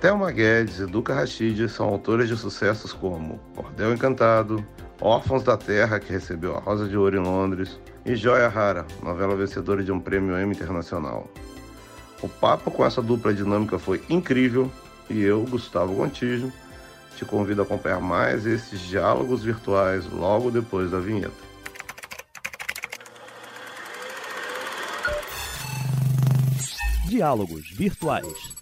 Thelma Guedes e Duca Rachid são autores de sucessos como Cordel Encantado, Órfãos da Terra, que recebeu a Rosa de Ouro em Londres, e Joia Rara, novela vencedora de um prêmio Emmy Internacional. O papo com essa dupla dinâmica foi incrível e eu, Gustavo Gontijo, te convido a acompanhar mais esses diálogos virtuais logo depois da vinheta. Diálogos virtuais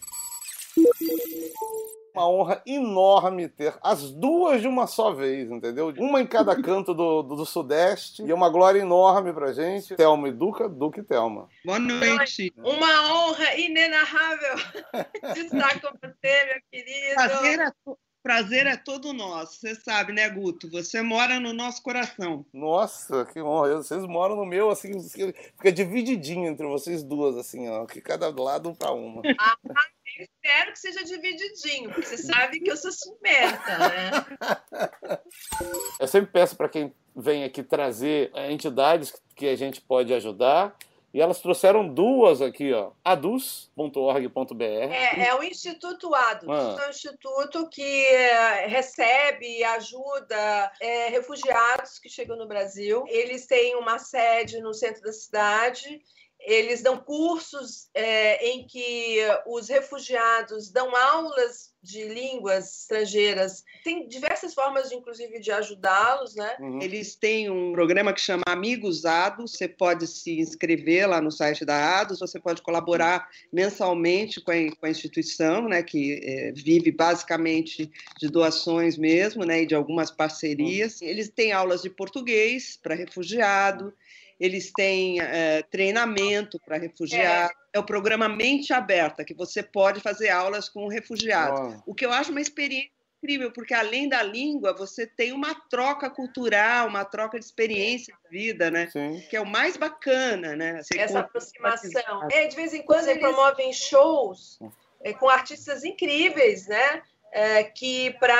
uma honra enorme ter as duas de uma só vez, entendeu? Uma em cada canto do, do, do Sudeste. E é uma glória enorme pra gente. Thelma e Duca, Duca e Thelma. Boa noite. Uma honra inenarrável de estar com você, meu querido. Prazer é, prazer é todo nosso. Você sabe, né, Guto? Você mora no nosso coração. Nossa, que honra. Vocês moram no meu, assim, fica divididinho entre vocês duas, assim, ó. Que cada lado um pra uma. Espero que seja divididinho, porque você sabe que eu sou ciumenta, né? Eu sempre peço para quem vem aqui trazer é, entidades que a gente pode ajudar. E elas trouxeram duas aqui, ó. adus.org.br. É, é o Instituto ADUS. Ah. É um instituto que é, recebe e ajuda é, refugiados que chegam no Brasil. Eles têm uma sede no centro da cidade eles dão cursos é, em que os refugiados dão aulas de línguas estrangeiras. Tem diversas formas, de, inclusive, de ajudá-los, né? Uhum. Eles têm um programa que chama Amigos ADOS. Você pode se inscrever lá no site da ADOS. Você pode colaborar mensalmente com a, com a instituição, né? Que é, vive basicamente de doações mesmo, né? E de algumas parcerias. Uhum. Eles têm aulas de português para refugiado eles têm é, treinamento para refugiados. É. é. o programa Mente Aberta, que você pode fazer aulas com refugiados. Oh. O que eu acho uma experiência incrível, porque além da língua, você tem uma troca cultural, uma troca de experiência de vida, né? Sim. Que é o mais bacana, né? Assim, Essa aproximação. É, de vez em quando eles promovem shows é, com artistas incríveis, né? É, que para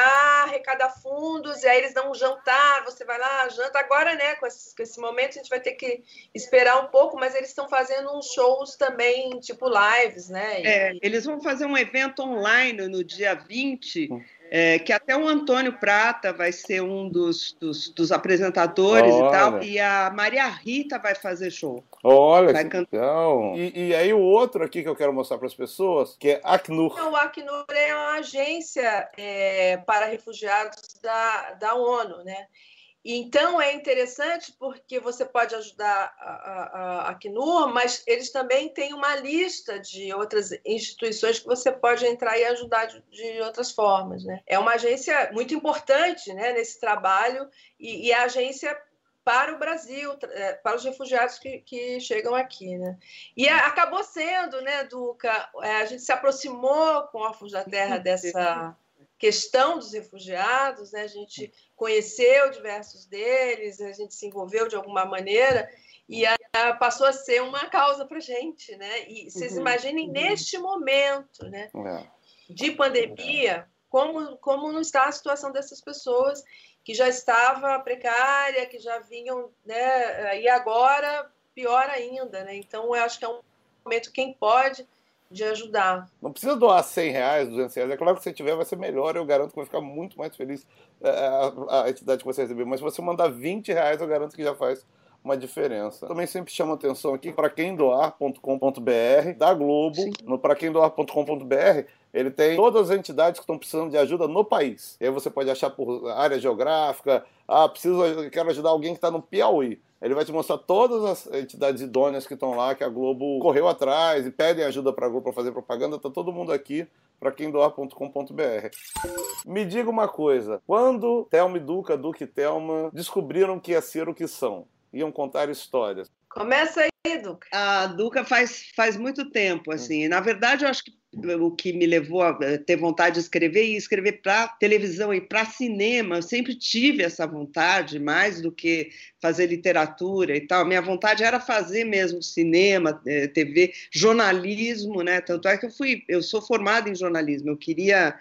arrecadar fundos, e aí eles dão um jantar, você vai lá, janta. Agora, né, com esse, com esse momento, a gente vai ter que esperar um pouco, mas eles estão fazendo uns shows também, tipo lives, né? E... É, eles vão fazer um evento online no dia 20 é, que até o Antônio Prata vai ser um dos, dos, dos apresentadores Olha. e tal, e a Maria Rita vai fazer show. Olha, vai que legal. E, e, aí o outro aqui que eu quero mostrar para as pessoas, que é Acnur. Não, o Acnur é uma agência é, para refugiados da, da ONU, né? Então é interessante porque você pode ajudar a, a, a Acnur, mas eles também têm uma lista de outras instituições que você pode entrar e ajudar de, de outras formas. Né? É uma agência muito importante né, nesse trabalho e, e a agência para o Brasil, é, para os refugiados que, que chegam aqui. Né? E a, acabou sendo, né, Duca? É, a gente se aproximou com Órfãos da Terra dessa questão dos refugiados, né? a gente conheceu diversos deles, a gente se envolveu de alguma maneira e a, a passou a ser uma causa para a gente. Né? E vocês uhum, imaginem uhum. neste momento né, é. de pandemia, como, como não está a situação dessas pessoas que já estava precária, que já vinham, né, e agora pior ainda. Né? Então, eu acho que é um momento, quem pode de ajudar. Não precisa doar 100 reais, 200 reais. É claro que se tiver, vai ser melhor. Eu garanto que vai ficar muito mais feliz é, a, a entidade que você receber. Mas se você mandar 20 reais, eu garanto que já faz uma diferença. Também sempre chama atenção aqui para quem doar.com.br da Globo, Sim. no para quem doar.com.br, ele tem todas as entidades que estão precisando de ajuda no país. E aí você pode achar por área geográfica, ah, preciso, quero ajudar alguém que está no Piauí. Ele vai te mostrar todas as entidades idôneas que estão lá, que a Globo correu atrás e pedem ajuda para a Globo para fazer propaganda. Tá todo mundo aqui para quem doar.com.br. Me diga uma coisa: quando Thelma e Duca, Duca e Thelma descobriram que ia ser o que são, iam contar histórias. Começa aí, Duca. A Duca faz, faz muito tempo, assim. Na verdade, eu acho que o que me levou a ter vontade de escrever e escrever para televisão e para cinema. Eu sempre tive essa vontade, mais do que fazer literatura e tal. Minha vontade era fazer mesmo cinema, eh, TV, jornalismo, né? Tanto é que eu fui, eu sou formada em jornalismo. Eu queria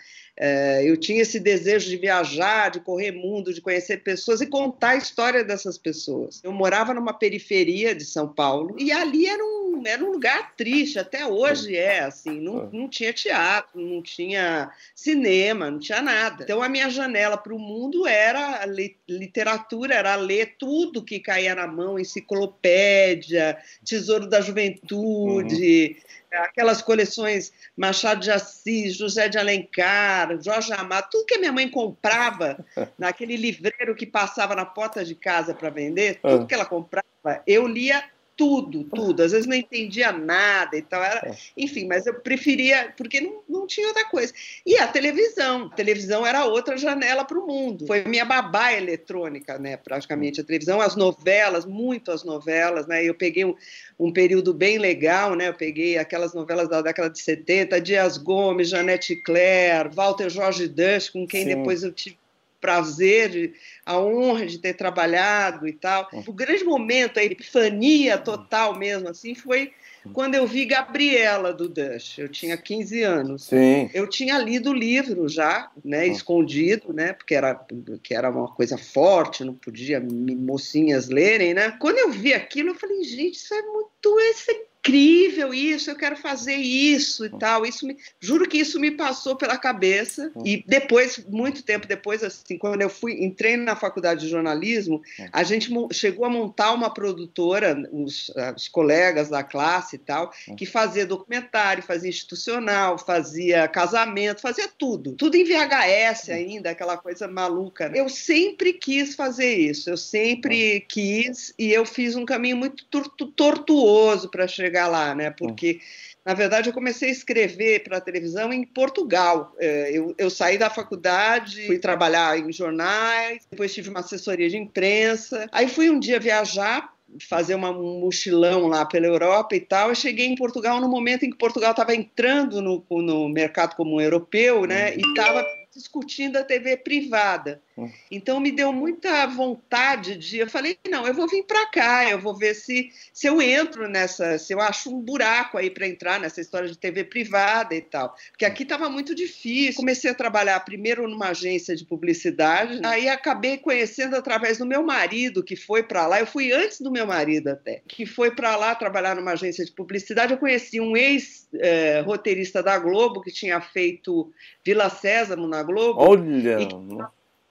eu tinha esse desejo de viajar, de correr mundo, de conhecer pessoas e contar a história dessas pessoas. Eu morava numa periferia de São Paulo e ali era um, era um lugar triste, até hoje é assim, não, não tinha teatro, não tinha cinema, não tinha nada. Então a minha janela para o mundo era literatura, era ler tudo que caía na mão, enciclopédia, Tesouro da Juventude, uhum aquelas coleções Machado de Assis, José de Alencar, Jorge Amado, tudo que a minha mãe comprava naquele livreiro que passava na porta de casa para vender, tudo ah. que ela comprava, eu lia tudo, tudo. Às vezes não entendia nada e tal. Era, é. enfim, mas eu preferia, porque não, não tinha outra coisa. E a televisão. A televisão era outra janela para o mundo. Foi minha babá eletrônica, né? Praticamente. A televisão, as novelas, muito as novelas, né? Eu peguei um, um período bem legal, né? Eu peguei aquelas novelas da década de 70, Dias Gomes, Janete Claire, Walter Jorge Dush, com quem Sim. depois eu tive prazer, a honra de ter trabalhado e tal. O grande momento, a epifania total mesmo, assim, foi quando eu vi Gabriela do Dush. Eu tinha 15 anos. Sim. Eu tinha lido o livro já, né, hum. escondido, né, porque era, que era uma coisa forte, não podia mocinhas lerem, né. Quando eu vi aquilo, eu falei, gente, isso é muito esse incrível isso, eu quero fazer isso e tal. Isso me, juro que isso me passou pela cabeça. E depois, muito tempo depois, assim, quando eu fui, entrei na faculdade de jornalismo, a gente chegou a montar uma produtora, os, os colegas da classe e tal, que fazia documentário, fazia institucional, fazia casamento, fazia tudo. Tudo em VHS ainda, aquela coisa maluca. Né? Eu sempre quis fazer isso, eu sempre quis, e eu fiz um caminho muito tortuoso para chegar chegar lá, né? Porque, na verdade, eu comecei a escrever para a televisão em Portugal. É, eu, eu saí da faculdade, fui trabalhar em jornais, depois tive uma assessoria de imprensa. Aí fui um dia viajar fazer uma, um mochilão lá pela Europa e tal. Eu cheguei em Portugal no momento em que Portugal estava entrando no, no mercado comum europeu, né? E estava discutindo a TV privada. Então me deu muita vontade de. Eu falei, não, eu vou vir para cá, eu vou ver se, se eu entro nessa, se eu acho um buraco aí para entrar nessa história de TV privada e tal. Porque aqui estava muito difícil. Comecei a trabalhar primeiro numa agência de publicidade, aí acabei conhecendo através do meu marido, que foi para lá. Eu fui antes do meu marido até, que foi para lá trabalhar numa agência de publicidade. Eu conheci um ex-roteirista eh, da Globo que tinha feito Vila Sésamo na Globo. Olha!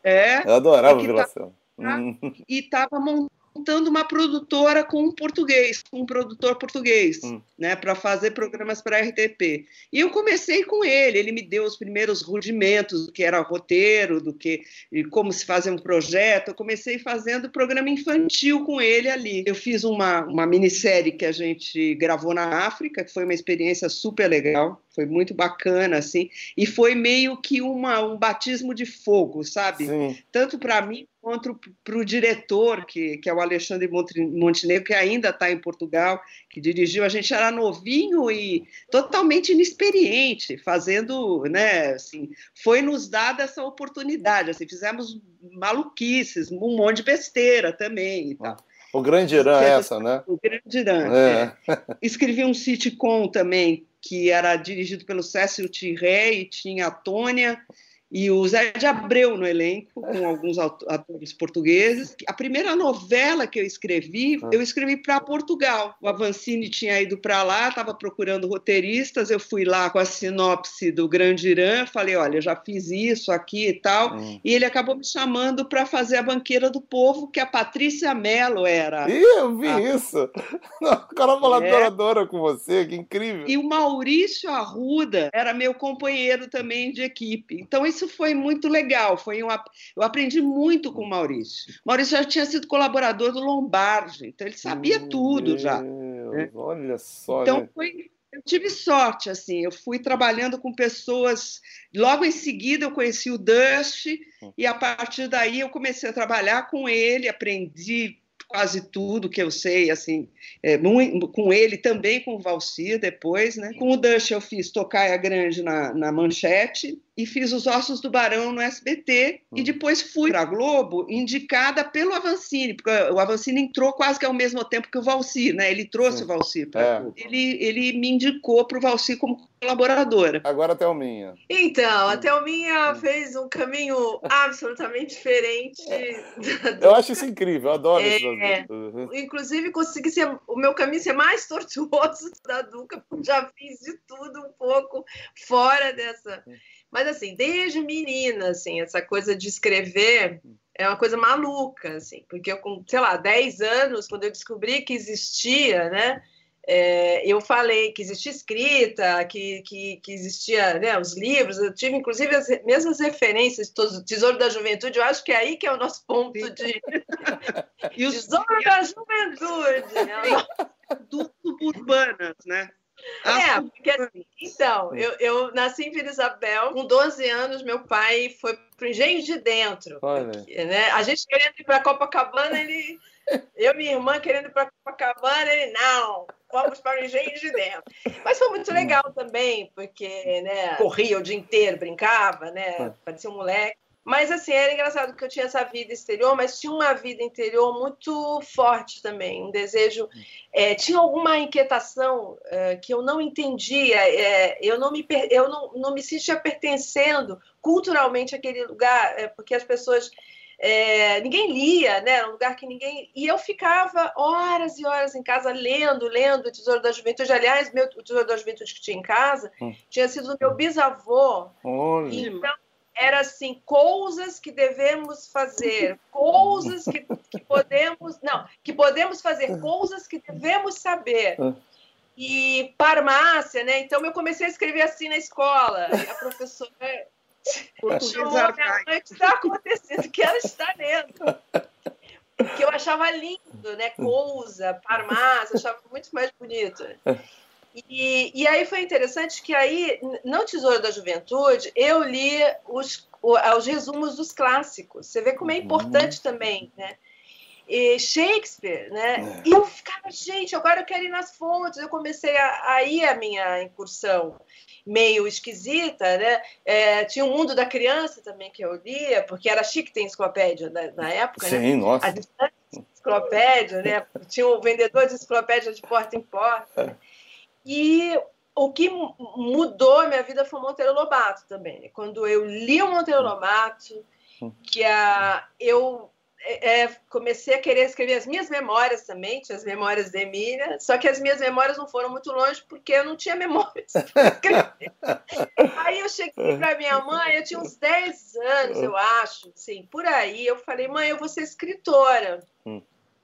É. Eu adorava Vila Sésamo. E estava montando uma produtora com um português, com um produtor português, hum. né, para fazer programas para RTP. E eu comecei com ele, ele me deu os primeiros rudimentos do que era roteiro, do que e como se fazia um projeto. Eu comecei fazendo programa infantil com ele ali. Eu fiz uma, uma minissérie que a gente gravou na África, que foi uma experiência super legal foi muito bacana, assim, e foi meio que uma, um batismo de fogo, sabe? Sim. Tanto para mim quanto para o diretor, que, que é o Alexandre Montenegro, que ainda está em Portugal, que dirigiu. A gente era novinho e totalmente inexperiente, fazendo, né, assim, foi nos dada essa oportunidade, assim, fizemos maluquices, um monte de besteira também e tal. O Grande Irã é essa, né? O Grande Irã. É. É. Escrevi um sitcom também que era dirigido pelo Cécio Tirré e tinha a Tônia e o Zé de Abreu no elenco, com alguns atores portugueses. A primeira novela que eu escrevi, ah. eu escrevi para Portugal. O Avancini tinha ido para lá, estava procurando roteiristas. Eu fui lá com a sinopse do Grande Irã, falei: olha, já fiz isso aqui e tal. Hum. E ele acabou me chamando para fazer a Banqueira do Povo, que a Patrícia Mello era. Ih, eu vi a... isso! O cara colaboradora é. com você, que incrível! E o Maurício Arruda era meu companheiro também de equipe. Então, isso foi muito legal. Foi uma, eu aprendi muito com o Maurício. O Maurício já tinha sido colaborador do Lombardi, então ele sabia Meu tudo Deus, já. Né? Olha só. Então né? foi, eu tive sorte, assim, eu fui trabalhando com pessoas. Logo em seguida, eu conheci o Dust, e a partir daí eu comecei a trabalhar com ele, aprendi quase tudo que eu sei, assim, é, muito, com ele também com o Valcir depois, né? Com o Dust eu fiz Tocaia Grande na, na Manchete, e fiz Os Ossos do Barão no SBT e hum. depois fui para a Globo indicada pelo Avancini, porque o Avancini entrou quase que ao mesmo tempo que o Valci, né? Ele trouxe Sim. o Valci para é. ele, ele me indicou para o Valci como colaboradora. Agora a Thelminha. Então, a Thelminha hum. fez um caminho absolutamente diferente. É. Eu acho isso incrível, eu adoro é, isso. Uhum. Inclusive, consegui ser, o meu caminho ser mais tortuoso da Duca, porque já fiz de tudo um pouco fora dessa hum. Mas, assim, desde menina, assim, essa coisa de escrever é uma coisa maluca, assim, porque eu, com, sei lá, 10 anos, quando eu descobri que existia, né, é, eu falei que existia escrita, que, que, que existia né, os livros, eu tive inclusive as mesmas referências do Tesouro da Juventude, eu acho que é aí que é o nosso ponto de. e Tesouro da Juventude! Né? Tudo urbanas, né? É, porque assim, então, eu, eu nasci em Vila Isabel, com 12 anos, meu pai foi pro Engenho de Dentro. Porque, né? A gente querendo ir para Copacabana, ele. Eu e minha irmã querendo ir para Copacabana, ele, não, vamos para o Engenho de Dentro. Mas foi muito legal também, porque né, corria o dia inteiro, brincava, né? Parecia um moleque. Mas, assim, era engraçado que eu tinha essa vida exterior, mas tinha uma vida interior muito forte também, um desejo. É, tinha alguma inquietação é, que eu não entendia, é, eu, não me, eu não, não me sentia pertencendo culturalmente àquele lugar, é, porque as pessoas. É, ninguém lia, né? Era um lugar que ninguém. E eu ficava horas e horas em casa lendo, lendo o Tesouro da Juventude. Aliás, meu, o Tesouro da Juventude que tinha em casa hum. tinha sido do meu bisavô. Olha. Então, era assim, coisas que devemos fazer, coisas que, que podemos, não, que podemos fazer, coisas que devemos saber. Ah. E farmácia, né? Então eu comecei a escrever assim na escola. E a professora chamou minha mãe, o que está acontecendo? que ela está lendo? Que eu achava lindo, né? Cousa, farmácia, achava muito mais bonito. E, e aí foi interessante que aí, no Tesouro da Juventude, eu li os, os resumos dos clássicos. Você vê como é uhum. importante uhum. também, né? E Shakespeare, né? É. E eu ficava, gente, agora eu quero ir nas fontes. Eu comecei a, a ir a minha incursão meio esquisita, né? É, tinha o Mundo da Criança também que eu lia, porque era chique ter enciclopédia na, na época, né? Sim, né? nossa. A enciclopédia, né? Tinha o vendedor de enciclopédia de porta em porta. É. E o que mudou a minha vida foi o Monteiro Lobato também. Né? Quando eu li o Monteiro Lobato, que a, eu é, é, comecei a querer escrever as minhas memórias também, tinha as memórias de Emília, só que as minhas memórias não foram muito longe porque eu não tinha memórias para escrever. aí eu cheguei para minha mãe, eu tinha uns 10 anos, eu acho, assim, por aí, eu falei, mãe, eu vou ser escritora.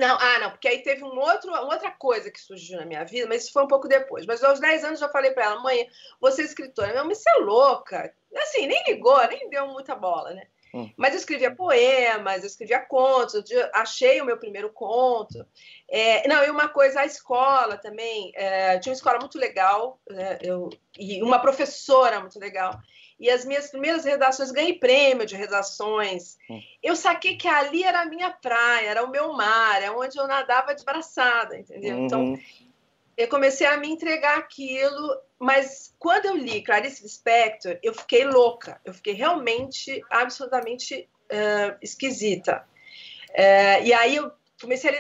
Não, ah, não, porque aí teve um outro, uma outra coisa que surgiu na minha vida, mas isso foi um pouco depois. Mas aos 10 anos eu falei para ela, mãe, você é escritora. Minha mãe, você é louca. Assim, nem ligou, nem deu muita bola, né? Hum. Mas eu escrevia poemas, eu escrevia contos, eu achei o meu primeiro conto. É, não, e uma coisa, a escola também, é, tinha uma escola muito legal, né, eu, e uma professora muito legal e as minhas primeiras redações, ganhei prêmio de redações. Hum. Eu saquei que ali era a minha praia, era o meu mar, é onde eu nadava de braçada, entendeu? Então, uhum. Então, eu comecei a me entregar aquilo, mas quando eu li Clarice Lispector, eu fiquei louca, eu fiquei realmente, absolutamente uh, esquisita. Uh, e aí eu comecei a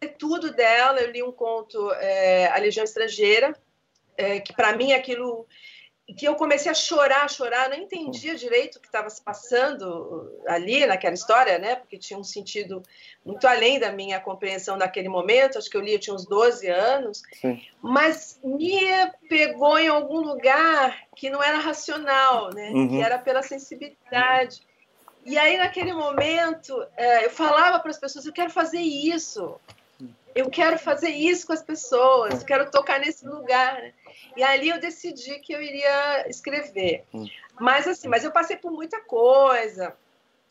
ler tudo dela, eu li um conto, uh, A Legião Estrangeira, que para mim aquilo que eu comecei a chorar, chorar, não entendia direito o que estava se passando ali naquela história, né? Porque tinha um sentido muito além da minha compreensão daquele momento. Acho que eu li, eu tinha uns 12 anos, Sim. mas me pegou em algum lugar que não era racional, né? Uhum. Que era pela sensibilidade. E aí, naquele momento, é, eu falava para as pessoas: eu quero fazer isso, eu quero fazer isso com as pessoas, eu quero tocar nesse lugar. Né? E ali eu decidi que eu iria escrever. Hum. Mas assim, mas eu passei por muita coisa.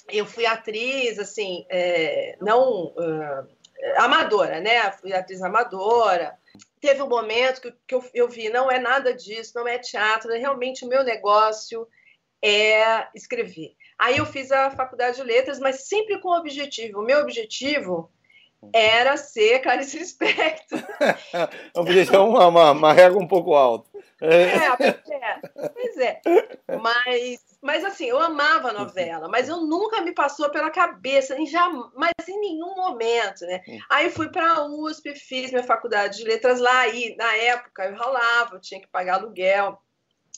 Eu fui atriz, assim, é, não uh, amadora, né? Fui atriz amadora. Teve um momento que, que eu, eu vi, não é nada disso, não é teatro, é realmente o meu negócio é escrever. Aí eu fiz a faculdade de letras, mas sempre com o objetivo. O meu objetivo era ser Clarice Lispector. Podia ser uma, uma, uma régua um pouco alta. É, pois é. Pois é. Mas Mas assim, eu amava a novela, mas eu nunca me passou pela cabeça, nem jamais, em nenhum momento, né? Aí fui para a USP, fiz minha faculdade de letras lá, e na época eu ralava, eu tinha que pagar aluguel.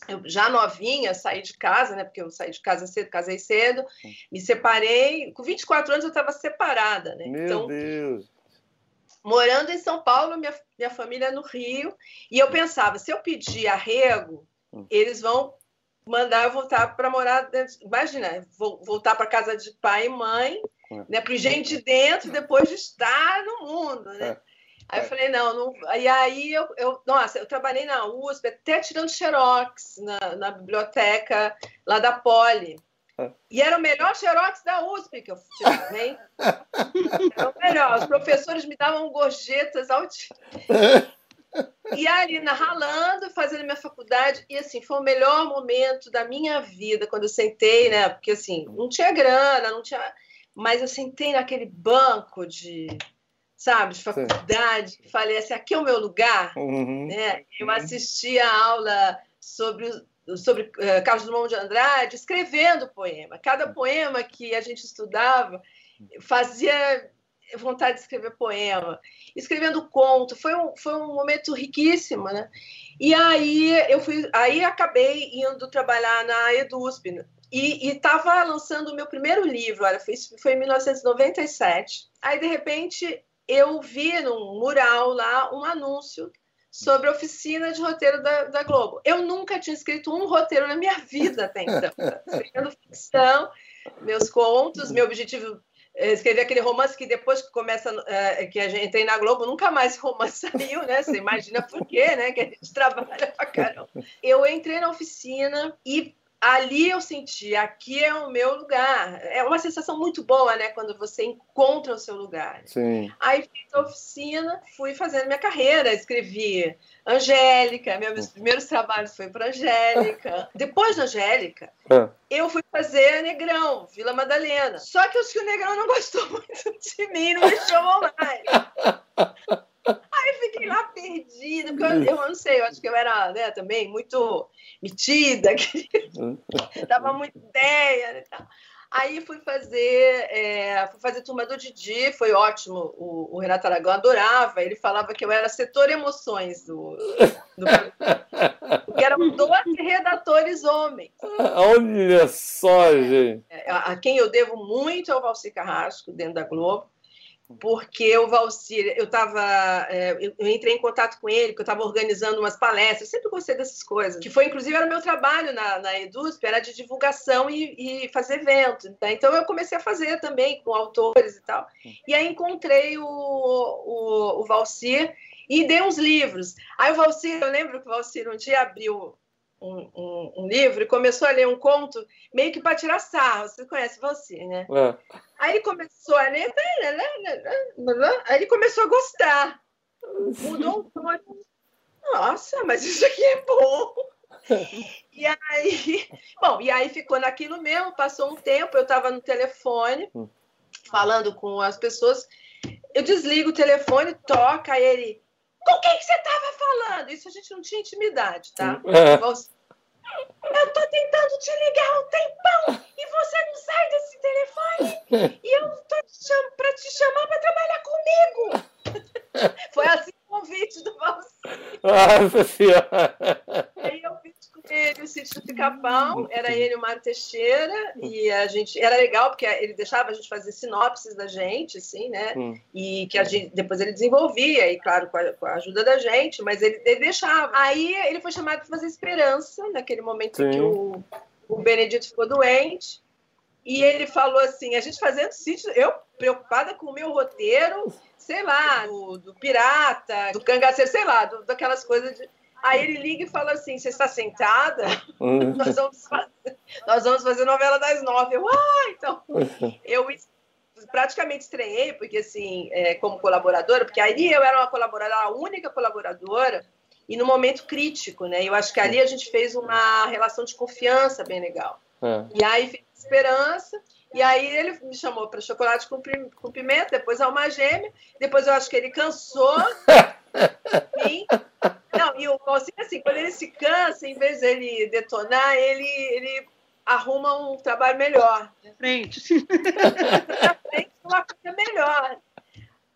Eu já novinha, saí de casa, né? Porque eu saí de casa cedo, casei cedo, me separei. Com 24 anos eu estava separada, né? Meu então, Deus! Morando em São Paulo, minha, minha família no Rio, e eu pensava, se eu pedir arrego, hum. eles vão mandar eu voltar para morar dentro. Imagina, vou voltar para casa de pai e mãe, é. né? Para gente de dentro, depois de estar no mundo, né? É. Aí eu falei, não, não. E aí eu, eu, nossa, eu trabalhei na USP, até tirando xerox na, na biblioteca lá da Poli. É. E era o melhor xerox da USP que eu tirei. Era o melhor. Os professores me davam gorjetas altíssimas. E ali na ralando, fazendo minha faculdade, e assim, foi o melhor momento da minha vida quando eu sentei, né? Porque assim, não tinha grana, não tinha. Mas eu sentei naquele banco de, sabe, de faculdade, Sim. falei assim, aqui é o meu lugar, uhum. né? Eu assisti a aula sobre sobre uh, Carlos Drummond de Andrade, escrevendo poema. Cada poema que a gente estudava fazia vontade de escrever poema, escrevendo conto, foi um, foi um momento riquíssimo, né? E aí eu fui, aí acabei indo trabalhar na EduSP né? e estava lançando o meu primeiro livro, olha, foi, foi em 1997. Aí de repente eu vi num mural lá um anúncio sobre a oficina de roteiro da, da Globo. Eu nunca tinha escrito um roteiro na minha vida até então, escrevendo ficção, meus contos, meu objetivo escrever aquele romance que depois que começa, é, que a gente entrei na Globo, nunca mais romance saiu, né? Você imagina por quê, né? Que a gente trabalha pra caramba. Eu entrei na oficina e ali eu senti, aqui é o meu lugar. É uma sensação muito boa, né? Quando você encontra o seu lugar. Sim. Aí fiz a oficina, fui fazendo minha carreira, escrevi Angélica, meus primeiros trabalhos foi para Angélica. Depois da Angélica, é. eu fui fazer Negrão, Vila Madalena. Só que o Negrão não gostou muito de mim, não me chamou mais. Fiquei lá perdida, porque eu, eu, não sei, eu acho que eu era né, também muito metida, que dava muita ideia e tal. Aí fui fazer, é, fui fazer turma do Didi, foi ótimo. O, o, Renato Aragão adorava, ele falava que eu era setor emoções do. do porque eram 12 redatores homens. Olha só, gente. É, a, a quem eu devo muito é o Valci Carrasco, dentro da Globo porque o Valcir, eu estava, é, eu entrei em contato com ele, porque eu estava organizando umas palestras, sempre gostei dessas coisas, que foi, inclusive, era meu trabalho na, na EduSP, era de divulgação e, e fazer evento, né? então eu comecei a fazer também com autores e tal, e aí encontrei o, o, o Valcir e dei uns livros, aí o Valcir, eu lembro que o Valcir um dia abriu um, um, um, livro e começou a ler um conto meio que para tirar sarro. Você conhece você, né? É. Aí ele começou a ler, aí ele começou a gostar. Mudou o tom. Nossa, mas isso aqui é bom. E aí, bom, e aí ficou naquilo mesmo, passou um tempo, eu estava no telefone, hum. falando com as pessoas, eu desligo o telefone, toca, aí ele, com quem que você estava falando? Isso a gente não tinha intimidade, tá? É. Eu tô tentando te ligar um tempão e você não sai desse telefone e eu tô te para te chamar para trabalhar comigo. Foi assim o convite do Valci. Nossa Senhora! Aí eu fiz com ele o sítio do Capão, era ele e o Mário Teixeira, e a gente. Era legal, porque ele deixava a gente fazer sinopses da gente, assim, né? Hum. E que a gente, depois ele desenvolvia, e claro, com a, com a ajuda da gente, mas ele, ele, deixava. Aí ele foi chamado para fazer esperança, naquele momento Sim. que o, o Benedito ficou doente. E ele falou assim: a gente fazendo sítio, eu preocupada com o meu roteiro, sei lá, do, do pirata, do cangaceiro, sei lá, do, daquelas coisas de Aí ele liga e fala assim: Você está sentada? Uhum. Nós, vamos fazer, nós vamos fazer novela das nove. Eu, ah, então. Eu praticamente estranhei, porque assim, é, como colaboradora, porque aí eu era uma colaboradora, a única colaboradora, e no momento crítico, né? Eu acho que ali a gente fez uma relação de confiança bem legal. É. E aí fiz esperança. E aí ele me chamou para chocolate com, com pimenta, depois alma gêmea, depois eu acho que ele cansou. Sim. Não, e o Valsinho, assim, quando ele se cansa, em vez de ele detonar, ele, ele arruma um trabalho melhor. Frente. frente uma coisa melhor.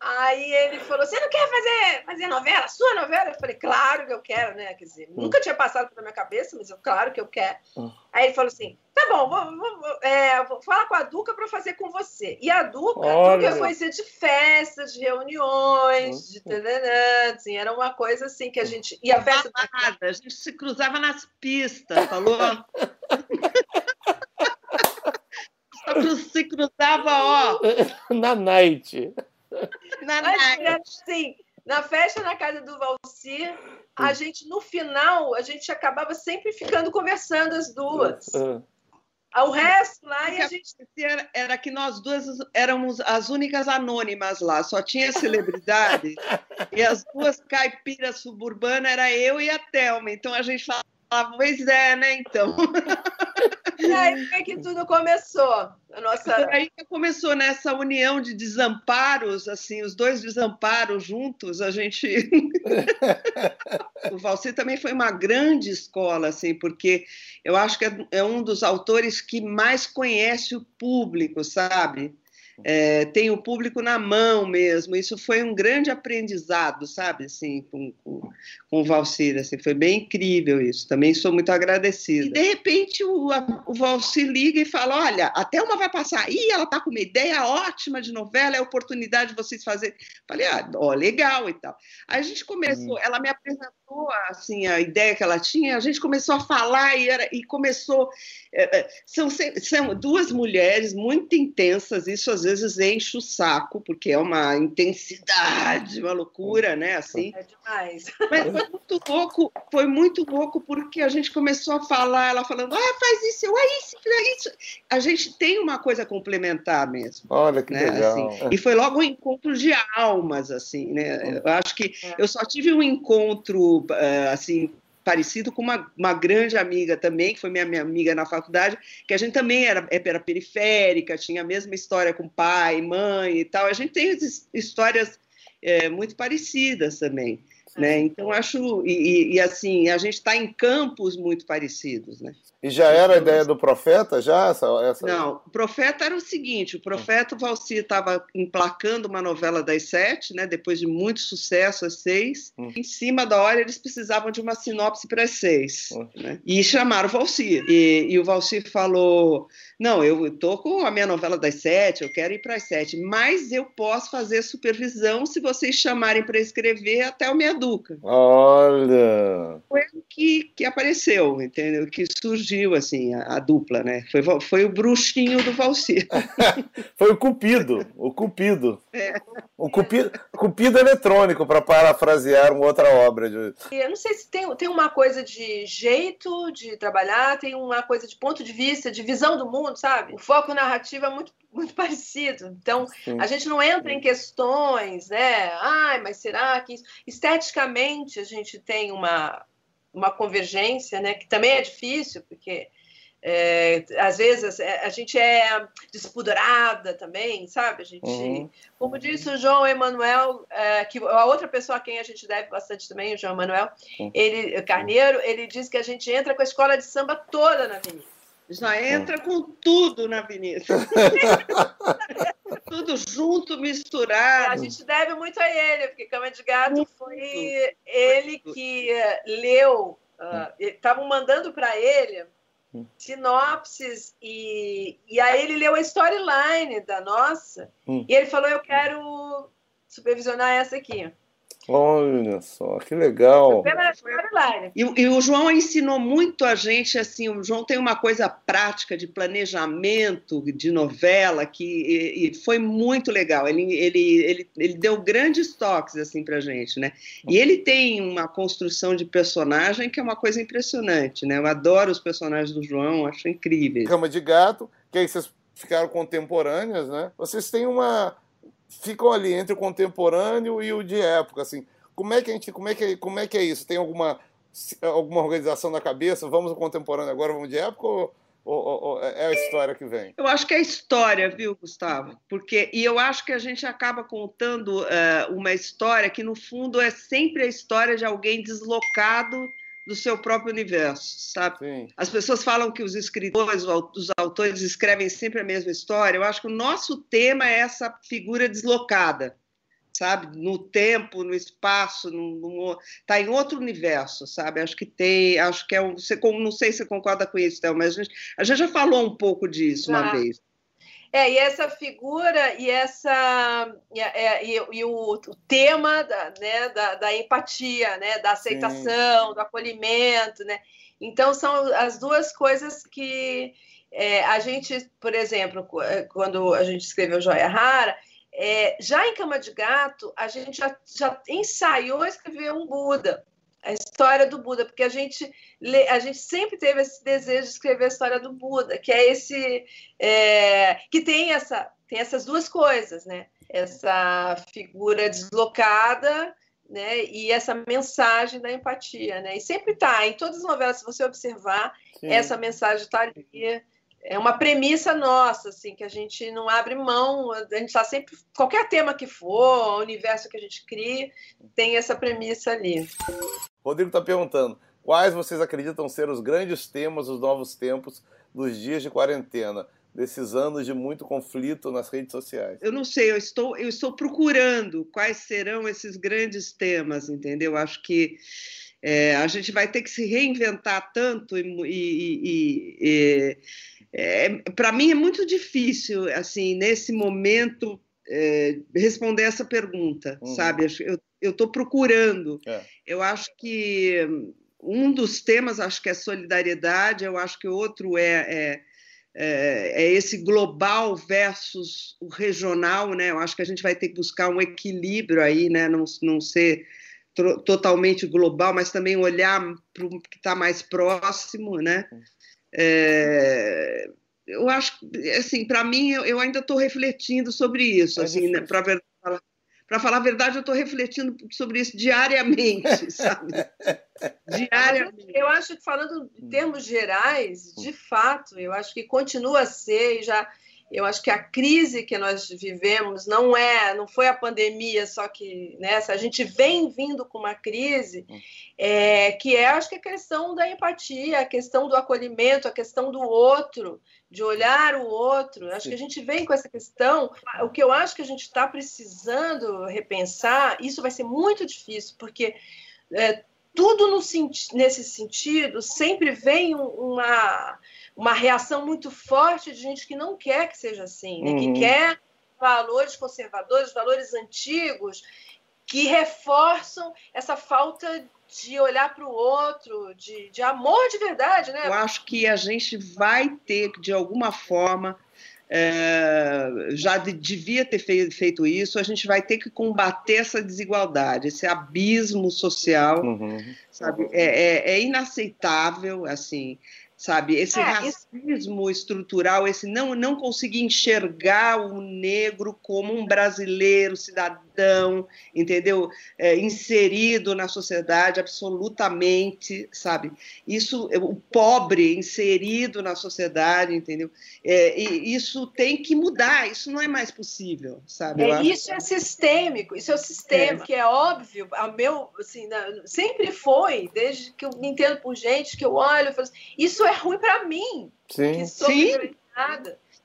Aí ele falou: Você não quer fazer, fazer novela? Sua novela? Eu falei: Claro que eu quero, né? Quer dizer, hum. nunca tinha passado pela minha cabeça, mas eu, claro que eu quero. Hum. Aí ele falou assim: Tá bom, vou, vou, é, vou falar com a Duca para fazer com você. E a Duca, a Duca foi ser de festas, de reuniões, de tananã, assim, era uma coisa assim que a gente. E a festa. Nada, a gente se cruzava nas pistas, falou? se cruzava, ó. Na night. Na Mas, assim, na festa na casa do Valci, a gente, no final, a gente acabava sempre ficando conversando as duas. Uh. O resto lá e a gente. Era, era que nós duas éramos as únicas anônimas lá, só tinha celebridade. e as duas caipiras suburbanas era eu e a Thelma. Então a gente falava, pois é, né? Então. E aí foi que tudo começou. A nossa... Aí começou nessa união de desamparos, assim, os dois desamparos juntos, a gente. o Valci também foi uma grande escola, assim, porque eu acho que é, é um dos autores que mais conhece o público, sabe? É, tem o público na mão mesmo. Isso foi um grande aprendizado, sabe, assim, com, com, com o Valcir, assim, foi bem incrível isso. Também sou muito agradecida. E de repente o, a, o Valcir liga e fala: Olha, até uma vai passar. Ih, ela tá com uma ideia ótima de novela, é oportunidade de vocês fazerem. Falei, ah, ó, legal e tal. Aí a gente começou, hum. ela me apresentou assim a ideia que ela tinha, a gente começou a falar e, era, e começou. É, é são, são duas mulheres muito intensas, isso às vezes enche o saco, porque é uma intensidade, uma loucura, né? Assim. É demais. Mas foi muito louco, foi muito louco, porque a gente começou a falar, ela falando, ah, faz isso, eu, ah, isso, é isso. A gente tem uma coisa complementar mesmo. Olha que né? legal. Assim, e foi logo um encontro de almas, assim, né? Eu acho que é. eu só tive um encontro, eh, assim, parecido com uma, uma grande amiga também, que foi minha, minha amiga na faculdade, que a gente também era, era periférica, tinha a mesma história com pai, mãe e tal. A gente tem histórias é, muito parecidas também. Né? Então, acho. E, e, assim, a gente está em campos muito parecidos. Né? E já era a ideia do profeta, já? Essa, essa... Não, o profeta era o seguinte: o profeta, o Valci estava emplacando uma novela das sete, né, depois de muito sucesso, às seis. Hum. Em cima da hora, eles precisavam de uma sinopse para as seis. Hum. Né? E chamaram o Valci. E, e o Valci falou: Não, eu estou com a minha novela das sete, eu quero ir para as sete, mas eu posso fazer supervisão se vocês chamarem para escrever até o Meia Duca. Olha! Foi que, que apareceu, entendeu? Que surgiu assim a, a, dupla, né? Foi, foi o bruxinho do Valci. foi o Cupido, o Cupido. É. O Cupido, Cupido eletrônico, para parafrasear uma outra obra. De... Eu não sei se tem, tem uma coisa de jeito de trabalhar, tem uma coisa de ponto de vista, de visão do mundo, sabe? O foco narrativo é muito muito parecido. Então, Sim. a gente não entra em questões, né? Ai, mas será que isso... esteticamente a gente tem uma uma convergência, né, que também é difícil, porque é, às vezes a, a, gente é despudorada também, sabe? A gente, uhum. como disse o João Emanuel, é, que a outra pessoa a quem a gente deve bastante também, o João Emanuel, uhum. ele Carneiro, ele diz que a gente entra com a escola de samba toda na avenida. Já entra com tudo na avenida. tudo junto, misturado. A gente deve muito a ele, porque Cama de Gato muito, foi ele que leu. Estavam uh, mandando para ele hum. sinopses e, e aí ele leu a storyline da nossa hum. e ele falou eu quero supervisionar essa aqui Olha só, que legal. E, e, o João ensinou muito a gente, assim, o João tem uma coisa prática de planejamento de novela que e, e foi muito legal. Ele, ele, ele, ele deu grandes toques, assim, pra gente, né? E ele tem uma construção de personagem que é uma coisa impressionante, né? Eu adoro os personagens do João, acho incríveis. Cama de Gato, que aí vocês ficaram contemporâneas, né? Vocês têm uma ficam ali entre o contemporâneo e o de época, assim. Como é que a gente, como é que, como é que é isso? Tem alguma alguma organização na cabeça? Vamos ao contemporâneo agora, vamos de época ou, ou, é a história que vem? Eu acho que é história, viu, Gustavo? Porque e eu acho que a gente acaba contando uh, uma história que no fundo é sempre a história de alguém deslocado do seu próprio universo, sabe? Sim. As pessoas falam que os escritores, os autores escrevem sempre a mesma história. Eu acho que o nosso tema é essa figura deslocada, sabe? No tempo, no espaço, no, no, tá em outro universo, sabe? Acho que tem, acho que é um, você, não sei se você concorda com isso, Théo, mas a gente, a gente já falou um pouco disso uma vez. É, e essa figura e essa e, é, e, e o, o, tema da, né, da, da, empatia, né, da aceitação, Sim. do acolhimento, né? Então são as duas coisas que é, a gente, por exemplo, é, quando a gente escreveu Joia Rara, é, já em Cama de Gato, a gente já, já ensaiou escrever um Buda a história do Buda, porque a gente, a gente sempre teve esse desejo de escrever a história do Buda, que é esse é, que tem essa tem essas duas coisas, né? Essa figura deslocada, né? E essa mensagem da empatia, né? E sempre está em todas as novelas, se você observar, Sim. essa mensagem está ali é uma premissa nossa, assim, que a gente não abre mão, a gente está sempre, qualquer tema que for, o universo que a gente cria, tem essa premissa ali. Rodrigo está perguntando, quais vocês acreditam ser os grandes temas dos novos tempos dos dias de quarentena? desses anos de muito conflito nas redes sociais? Eu não sei, eu estou, eu estou procurando quais serão esses grandes temas, entendeu? Acho que é, a gente vai ter que se reinventar tanto e, e, e, e é, para mim é muito difícil, assim, nesse momento, é, responder essa pergunta, uhum. sabe? Eu estou procurando. É. Eu acho que um dos temas, acho que é solidariedade, eu acho que outro é, é, é, é esse global versus o regional, né? Eu acho que a gente vai ter que buscar um equilíbrio aí, né? Não, não ser totalmente global, mas também olhar para o que está mais próximo, né? É, eu acho, assim, para mim, eu, eu ainda estou refletindo sobre isso, assim, né, para falar, falar a verdade, eu estou refletindo sobre isso diariamente, sabe? diariamente. Eu acho que, falando em termos gerais, de fato, eu acho que continua a ser, e já eu acho que a crise que nós vivemos não é, não foi a pandemia, só que né, a gente vem vindo com uma crise hum. é, que é, acho que a questão da empatia, a questão do acolhimento, a questão do outro, de olhar o outro. Acho Sim. que a gente vem com essa questão. O que eu acho que a gente está precisando repensar, isso vai ser muito difícil, porque é, tudo no, nesse sentido sempre vem uma uma reação muito forte de gente que não quer que seja assim, né? uhum. que quer valores conservadores, valores antigos, que reforçam essa falta de olhar para o outro, de, de amor de verdade, né? Eu acho que a gente vai ter, de alguma forma, é, já de, devia ter feito isso, a gente vai ter que combater essa desigualdade, esse abismo social, uhum. sabe? É, é, é, inaceitável, assim sabe? Esse é, racismo isso... estrutural, esse não, não conseguir enxergar o negro como um brasileiro, cidadão, entendeu? É, inserido na sociedade absolutamente, sabe? Isso, o pobre inserido na sociedade, entendeu? É, isso tem que mudar, isso não é mais possível, sabe? É, isso é sistêmico, isso é o sistema, é. que é óbvio, a meu, assim, sempre foi, desde que eu me entendo por gente, que eu olho, eu falo assim, isso é ruim para mim, Sim. que sou Sim.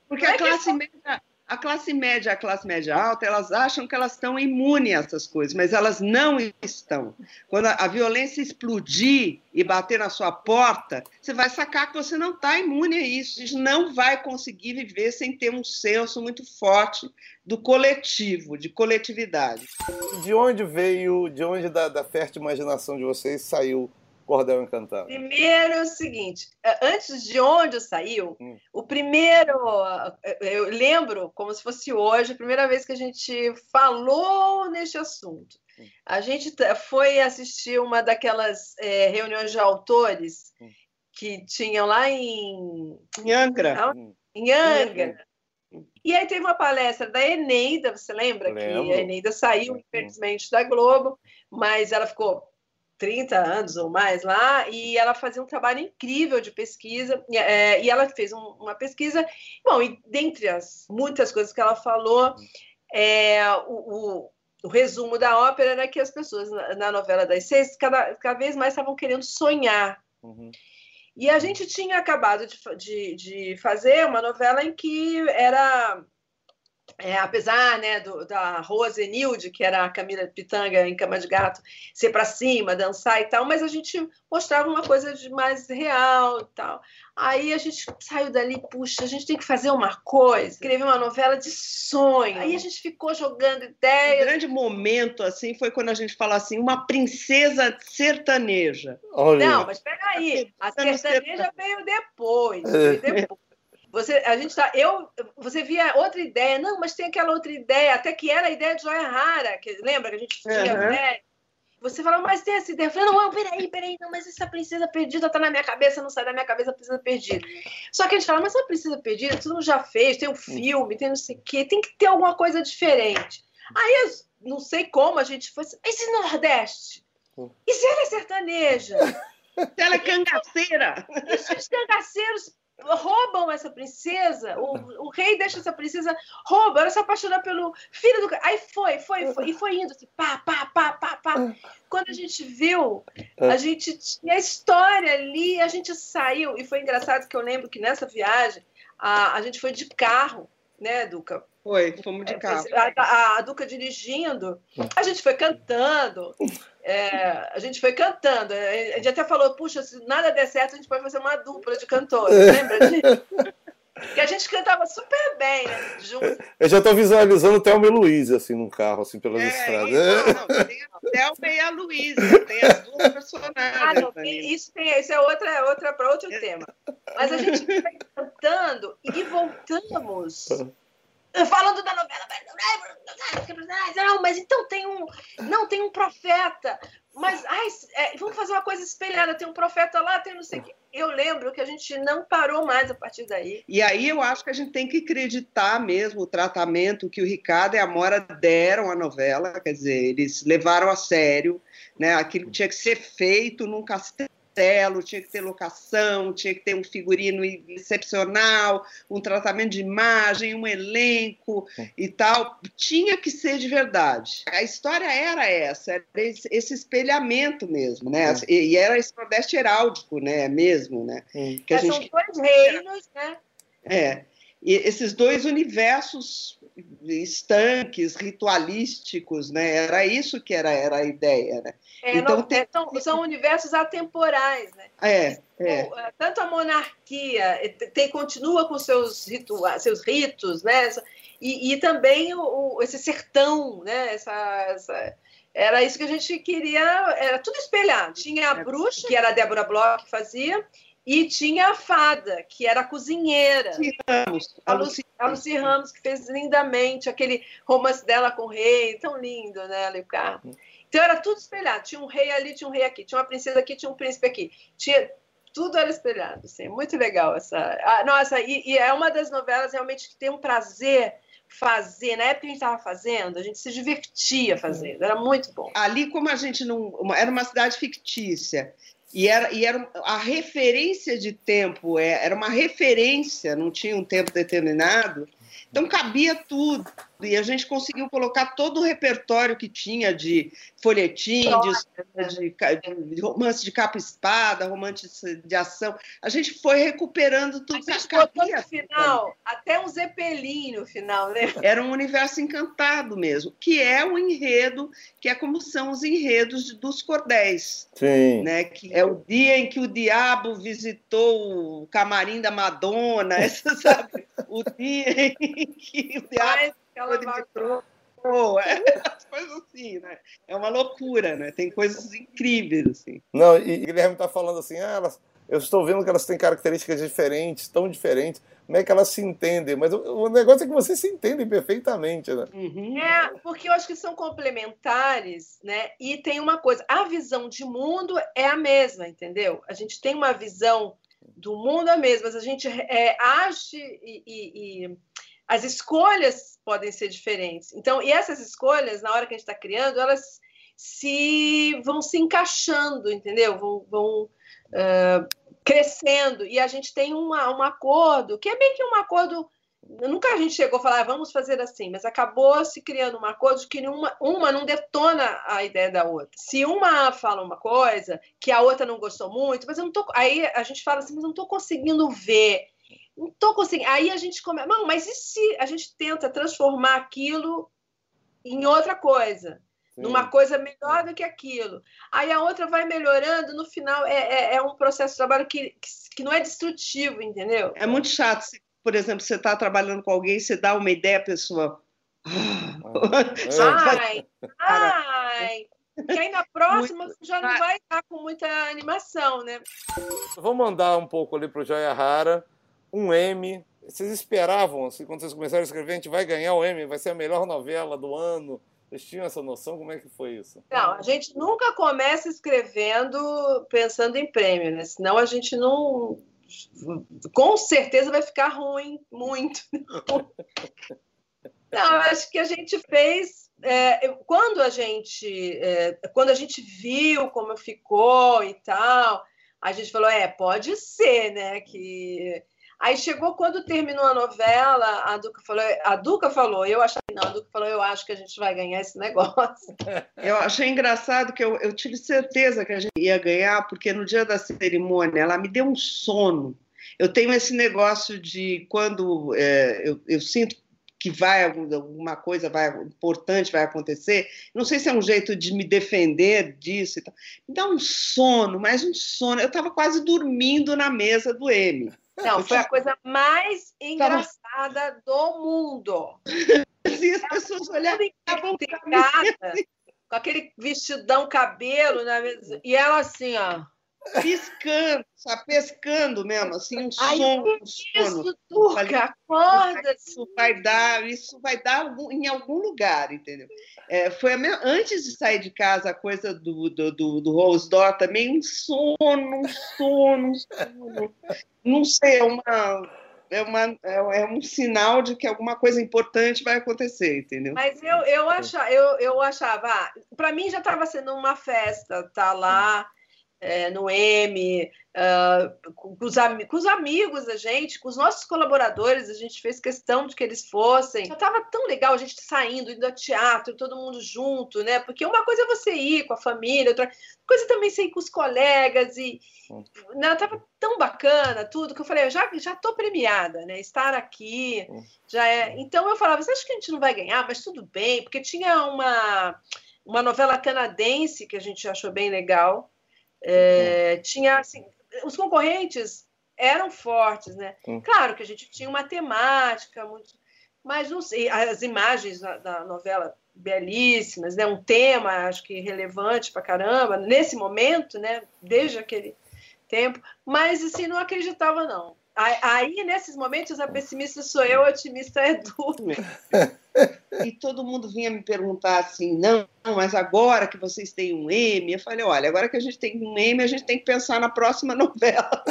Porque a classe média a classe média a classe média alta, elas acham que elas estão imunes a essas coisas, mas elas não estão. Quando a, a violência explodir e bater na sua porta, você vai sacar que você não está imune a isso. Você não vai conseguir viver sem ter um senso muito forte do coletivo, de coletividade. De onde veio, de onde da, da fértil imaginação de vocês saiu Cordel Encantado? Primeiro é o seguinte, é, antes de onde saiu, hum. o primeiro, eu lembro como se fosse hoje, a primeira vez que a gente falou neste assunto. Hum. A gente foi assistir uma daquelas é, reuniões de autores hum. que tinham lá em... Em Angra. Em Angra. E aí teve uma palestra da Eneida, você lembra Lembro. que a Eneida saiu, infelizmente, da Globo, mas ela ficou 30 anos ou mais lá, e ela fazia um trabalho incrível de pesquisa, e, é, e ela fez um, uma pesquisa, bom, e dentre as muitas coisas que ela falou, é, o, o, o resumo da ópera era que as pessoas na, na novela das seis cada, cada vez mais estavam querendo sonhar. Uhum. E a gente tinha acabado de, de, de, fazer uma novela em que era é, apesar né, do, da Rose Nilde, que era a Camila Pitanga em Cama de Gato, ser para cima, dançar e tal, mas a gente mostrava uma coisa de mais real e tal. Aí a gente saiu dali, puxa, a gente tem que fazer uma coisa, escrever uma novela de sonho. Aí a gente ficou jogando ideias. O grande momento, assim, foi quando a gente falou assim, uma princesa sertaneja. Olha. Não, mas peraí, a sertaneja veio depois, veio depois. Você, a gente tá, eu, você via outra ideia, não, mas tem aquela outra ideia, até que era a ideia de joia rara, que lembra que a gente tinha uhum. ideia. Você falou, mas tem essa ideia. Eu falei, não, não, peraí, peraí, não, mas essa princesa perdida tá na minha cabeça, não sai da minha cabeça a princesa perdida. Só que a gente fala, mas a princesa perdida, todo mundo já fez, tem um filme, tem não sei o quê, tem que ter alguma coisa diferente. Aí, não sei como, a gente foi assim, esse Nordeste? E se ela é sertaneja? se ela é cangaceira? E se os cangaceiros roubam essa princesa, o, o rei deixa essa princesa, rouba, ela se apaixona pelo filho do Aí foi, foi, foi, e foi indo assim, pá, pá, pá, pá, pá. Quando a gente viu, a gente tinha a história ali, a gente saiu, e foi engraçado que eu lembro que nessa viagem, a, a gente foi de carro, né, Duca? Foi, fomos de é, carro. A, a, a Duca dirigindo, a gente foi cantando, é, a gente foi cantando. É, a gente até falou, puxa, se nada der certo, a gente pode fazer uma dupla de cantores. Lembra disso? Que a gente cantava super bem, né? Juntos. Eu já estou visualizando o Thelma e Luísa, assim, num carro, assim, pelas é, estradas. Não, não, tem a Thelma e a Luísa, tem as duas personagens. Ah, não, tem, isso, tem, isso é outra, outra para outro tema. Mas a gente foi cantando e voltamos falando da novela, não, mas então tem um, não tem um profeta, mas ai, é, vamos fazer uma coisa espelhada, tem um profeta lá, tem não sei o que. Eu lembro que a gente não parou mais a partir daí. E aí eu acho que a gente tem que acreditar mesmo o tratamento que o Ricardo e a Mora deram à novela, quer dizer, eles levaram a sério, né? Aquilo que tinha que ser feito num castelo castelo, tinha que ter locação, tinha que ter um figurino excepcional, um tratamento de imagem, um elenco e tal. Tinha que ser de verdade. A história era essa, era esse espelhamento mesmo, né? É. E era esse Nordeste heráldico, né? Mesmo, né? Que a gente... São dois reinos, né? É. E esses dois universos estanques, ritualísticos, né? Era isso que era, era a ideia, né? É, então, não, tem... é, são, são, universos atemporais, né? É, é. Eh, tanto a monarquia eh, tem, continua com seus, ritua, seus ritos, né? E, e também o, o, esse sertão, né? Essa, essa, era isso que a gente queria, era tudo espelhado. Tinha a é. bruxa, que era a Débora Bloch que fazia, e tinha a fada, que era a cozinheira. Ramos, a, Lucy, a Lucy Ramos, que fez lindamente aquele romance dela com o rei, tão lindo, né, Leocardo? Então era tudo espelhado. Tinha um rei ali, tinha um rei aqui, tinha uma princesa aqui, tinha um príncipe aqui. Tinha tudo era espelhado, assim, muito legal essa. Ah, nossa, e, e, é uma das novelas realmente que tem um prazer fazer. Na época que a gente estava fazendo, a gente se divertia fazendo, era muito bom. Ali, como a gente não. Era uma cidade fictícia e era, e era a referência de tempo, é, era uma referência, não tinha um tempo determinado, então cabia tudo e a gente conseguiu colocar todo o repertório que tinha de folhetim, de, de, de, romance de capa espada, romance de ação. A gente foi recuperando tudo. A gente botou no final, até um zeppelin no final, né? Era um universo encantado mesmo, que é o enredo, que é como são os enredos dos cordéis. Sim. Né? Que é o dia em que o diabo visitou o camarim da Madonna, essa, sabe? o dia em que o diabo Aquela Oh, é, coisas assim, né? É uma loucura, né? Tem coisas incríveis, assim. Não, e o Guilherme tá falando assim, ah, elas, eu estou vendo que elas têm características diferentes, tão diferentes, como é que elas se entendem? Mas o, o negócio é que vocês se entendem perfeitamente, né? Uhum. É, porque eu acho que são complementares, né? E tem uma coisa, a visão de mundo é a mesma, entendeu? A gente tem uma visão do mundo a mesma, mas a gente é, age e, e, e as escolhas podem ser diferentes. Então, e essas escolhas, na hora que a gente está criando, elas se vão se encaixando, entendeu? Vão, vão uh, crescendo. E a gente tem uma, um acordo, que é bem que um acordo Nunca a gente chegou a falar, ah, vamos fazer assim, mas acabou se criando uma coisa que uma, uma não detona a ideia da outra. Se uma fala uma coisa que a outra não gostou muito, mas eu não tô. Aí a gente fala assim, mas eu não estou conseguindo ver. Não estou conseguindo. Aí a gente começa. Não, mas e se a gente tenta transformar aquilo em outra coisa? Sim. numa coisa melhor do que aquilo. Aí a outra vai melhorando, no final é, é, é um processo de trabalho que, que, que, não é destrutivo, entendeu? É muito chato. Por exemplo, você está trabalhando com alguém, você dá uma ideia, a pessoa. ai, ai. Que aí na próxima muito... já não vai estar com muita animação, né? Vou mandar um pouco ali para o Joia Rara, um M. Vocês esperavam, assim, quando vocês começaram a escrever, a gente vai ganhar o M, vai ser a melhor novela do ano vocês tinham essa noção? Como é que foi isso? Não, a gente nunca começa escrevendo pensando em prêmio, né? Senão a gente não. Com certeza vai ficar ruim, muito. Não, acho que a gente fez. É, quando a gente é, quando a gente viu como ficou e tal, a gente falou, é, pode ser, né? Que Aí chegou quando terminou a novela, a Duca falou, a Duca falou, eu achei, não, a Duca falou, eu acho que a gente vai ganhar esse negócio. Eu achei engraçado que eu, eu tive certeza que a gente ia ganhar, porque no dia da cerimônia ela me deu um sono. Eu tenho esse negócio de quando é, eu, eu sinto que vai alguma coisa vai importante vai acontecer. Não sei se é um jeito de me defender disso. Me dá um sono, mais um sono. Eu estava quase dormindo na mesa do M. Não, foi a coisa mais engraçada do mundo. E as pessoas olhavam com aquele vestidão, cabelo, né? e ela assim, ó. Piscando, sabe? Pescando mesmo, assim, um Ai, som. Isso, Turca, acorda! Isso vai dar, isso vai dar em algum lugar, entendeu? É, foi antes de sair de casa, a coisa do, do, do, do Rose Door também, um sono, um sono, um sono. Não sei, é uma é, uma, é, é, um sinal de que alguma coisa importante vai acontecer, entendeu? Mas eu, eu, achava, eu, eu achava, ah, para mim já estava sendo uma festa, tá lá, é, no M, uh, com, os com, os amigos da gente, com os nossos colaboradores, a gente fez questão de que eles fossem. Já estava tão legal a gente saindo, indo ao teatro, todo mundo junto, né? Porque uma coisa é você ir com a família, outra coisa também você ir com os colegas e né, tava tão bacana tudo que eu falei, eu já já tô premiada, né? Estar aqui já é. Então eu falava, você acha que a gente não vai ganhar? Mas tudo bem, porque tinha uma uma novela canadense que a gente achou bem legal é, tinha assim, os concorrentes eram fortes, né? Claro que a gente tinha uma temática muito, mas não sei, as imagens da, da novela belíssimas, né? Um tema acho que relevante para caramba nesse momento, né? Desde aquele tempo, mas assim não acreditava não. Aí, nesses momentos, a pessimista sou eu, a otimista é tu. E todo mundo vinha me perguntar assim: não, mas agora que vocês têm um M, eu falei: olha, agora que a gente tem um M, a gente tem que pensar na próxima novela.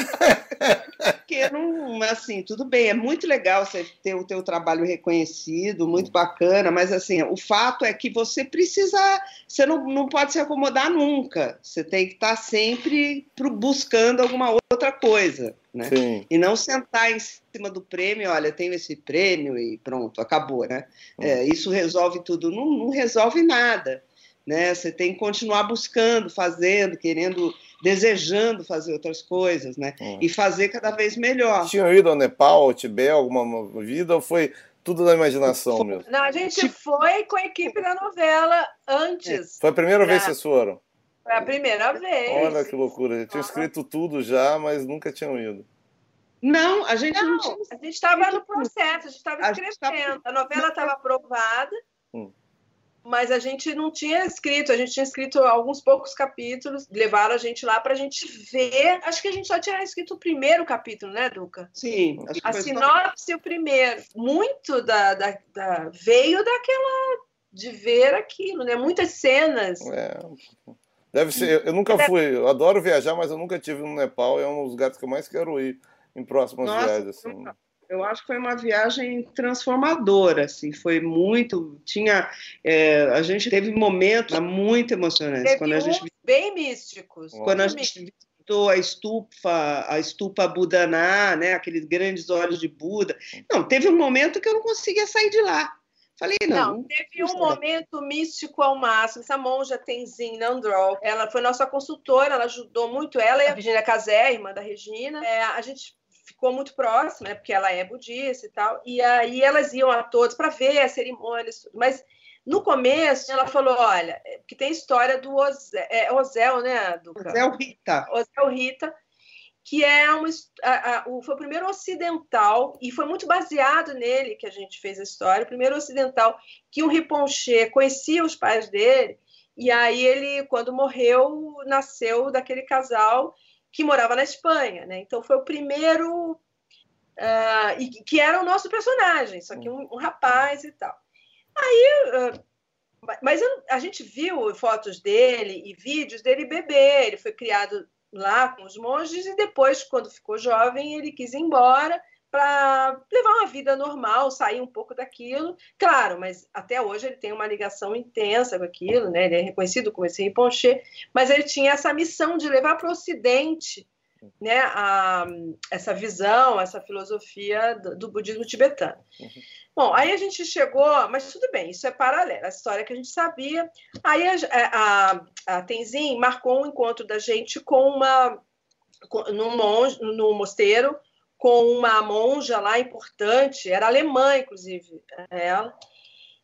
Porque não, assim, tudo bem, é muito legal você ter o teu trabalho reconhecido, muito bacana, mas assim, o fato é que você precisa, você não, não pode se acomodar nunca. Você tem que estar sempre buscando alguma outra coisa né? Sim. E não sentar em cima do prêmio, olha, tenho esse prêmio e pronto, acabou, né? É, hum. isso resolve tudo? Não, não, resolve nada, né? Você tem que continuar buscando, fazendo, querendo, desejando fazer outras coisas, né? Hum. E fazer cada vez melhor. Tinham ido ao Nepal, ao Tibete, alguma vida ou foi tudo na imaginação mesmo? Não, a gente foi com a equipe da novela antes. É. Foi a primeira pra... vez que vocês foram? Foi a primeira vez. Olha que loucura. Eu tinha escrito tudo já, mas nunca tinham ido. Não, a gente não, não tinha. A gente estava no processo, a gente estava escrevendo. A, a novela estava aprovada, hum. mas a gente não tinha escrito. A gente tinha escrito alguns poucos capítulos, levaram a gente lá para a gente ver. Acho que a gente só tinha escrito o primeiro capítulo, né, Duca? Sim. A sinopse, só... o primeiro. Muito da, da, da, veio daquela. de ver aquilo, né? Muitas cenas. É. Deve ser. Eu nunca fui. Eu adoro viajar, mas eu nunca tive no Nepal. É um dos lugares que eu mais quero ir em próximas Nossa, viagens. Assim. Eu acho que foi uma viagem transformadora, assim, foi muito. Tinha, é, a gente teve momentos muito emocionantes teve quando a gente bem místicos. Quando a gente visitou a estupa, a estupa Budaná, né? Aqueles grandes olhos de Buda. Não, teve um momento que eu não conseguia sair de lá. Falei, não. Não, teve um momento místico ao máximo. Essa monja Tenzin Nandrol, ela foi nossa consultora, ela ajudou muito ela e a Virginia Casé, irmã da Regina. É, a gente ficou muito próxima, né, porque ela é budista e tal. E aí elas iam a todos para ver as cerimônias, mas no começo, ela falou: olha, é, que tem história do Ozel, é, Ozel né, Duca? Ozel Rita. Ozel Rita, que é uma, a, a, foi o primeiro ocidental, e foi muito baseado nele que a gente fez a história, o primeiro ocidental que um Riponché conhecia os pais dele, e aí ele, quando morreu, nasceu daquele casal que morava na Espanha, né? Então foi o primeiro, uh, e que era o nosso personagem, só que um, um rapaz e tal. Aí, uh, mas eu, a gente viu fotos dele e vídeos dele beber, ele foi criado lá com os monges e depois, quando ficou jovem, ele quis ir embora para levar uma vida normal, sair um pouco daquilo. Claro, mas até hoje ele tem uma ligação intensa com aquilo, né? Ele é reconhecido como esse Rinpoche, mas ele tinha essa missão de levar para o Ocidente né, a, essa visão, essa filosofia do, do budismo tibetano. Uhum. Bom, aí a gente chegou, mas tudo bem, isso é paralelo, a história que a gente sabia. Aí a, a, a Tenzin marcou um encontro da gente com uma, com, num, monge, num mosteiro, com uma monja lá importante, era alemã, inclusive, ela.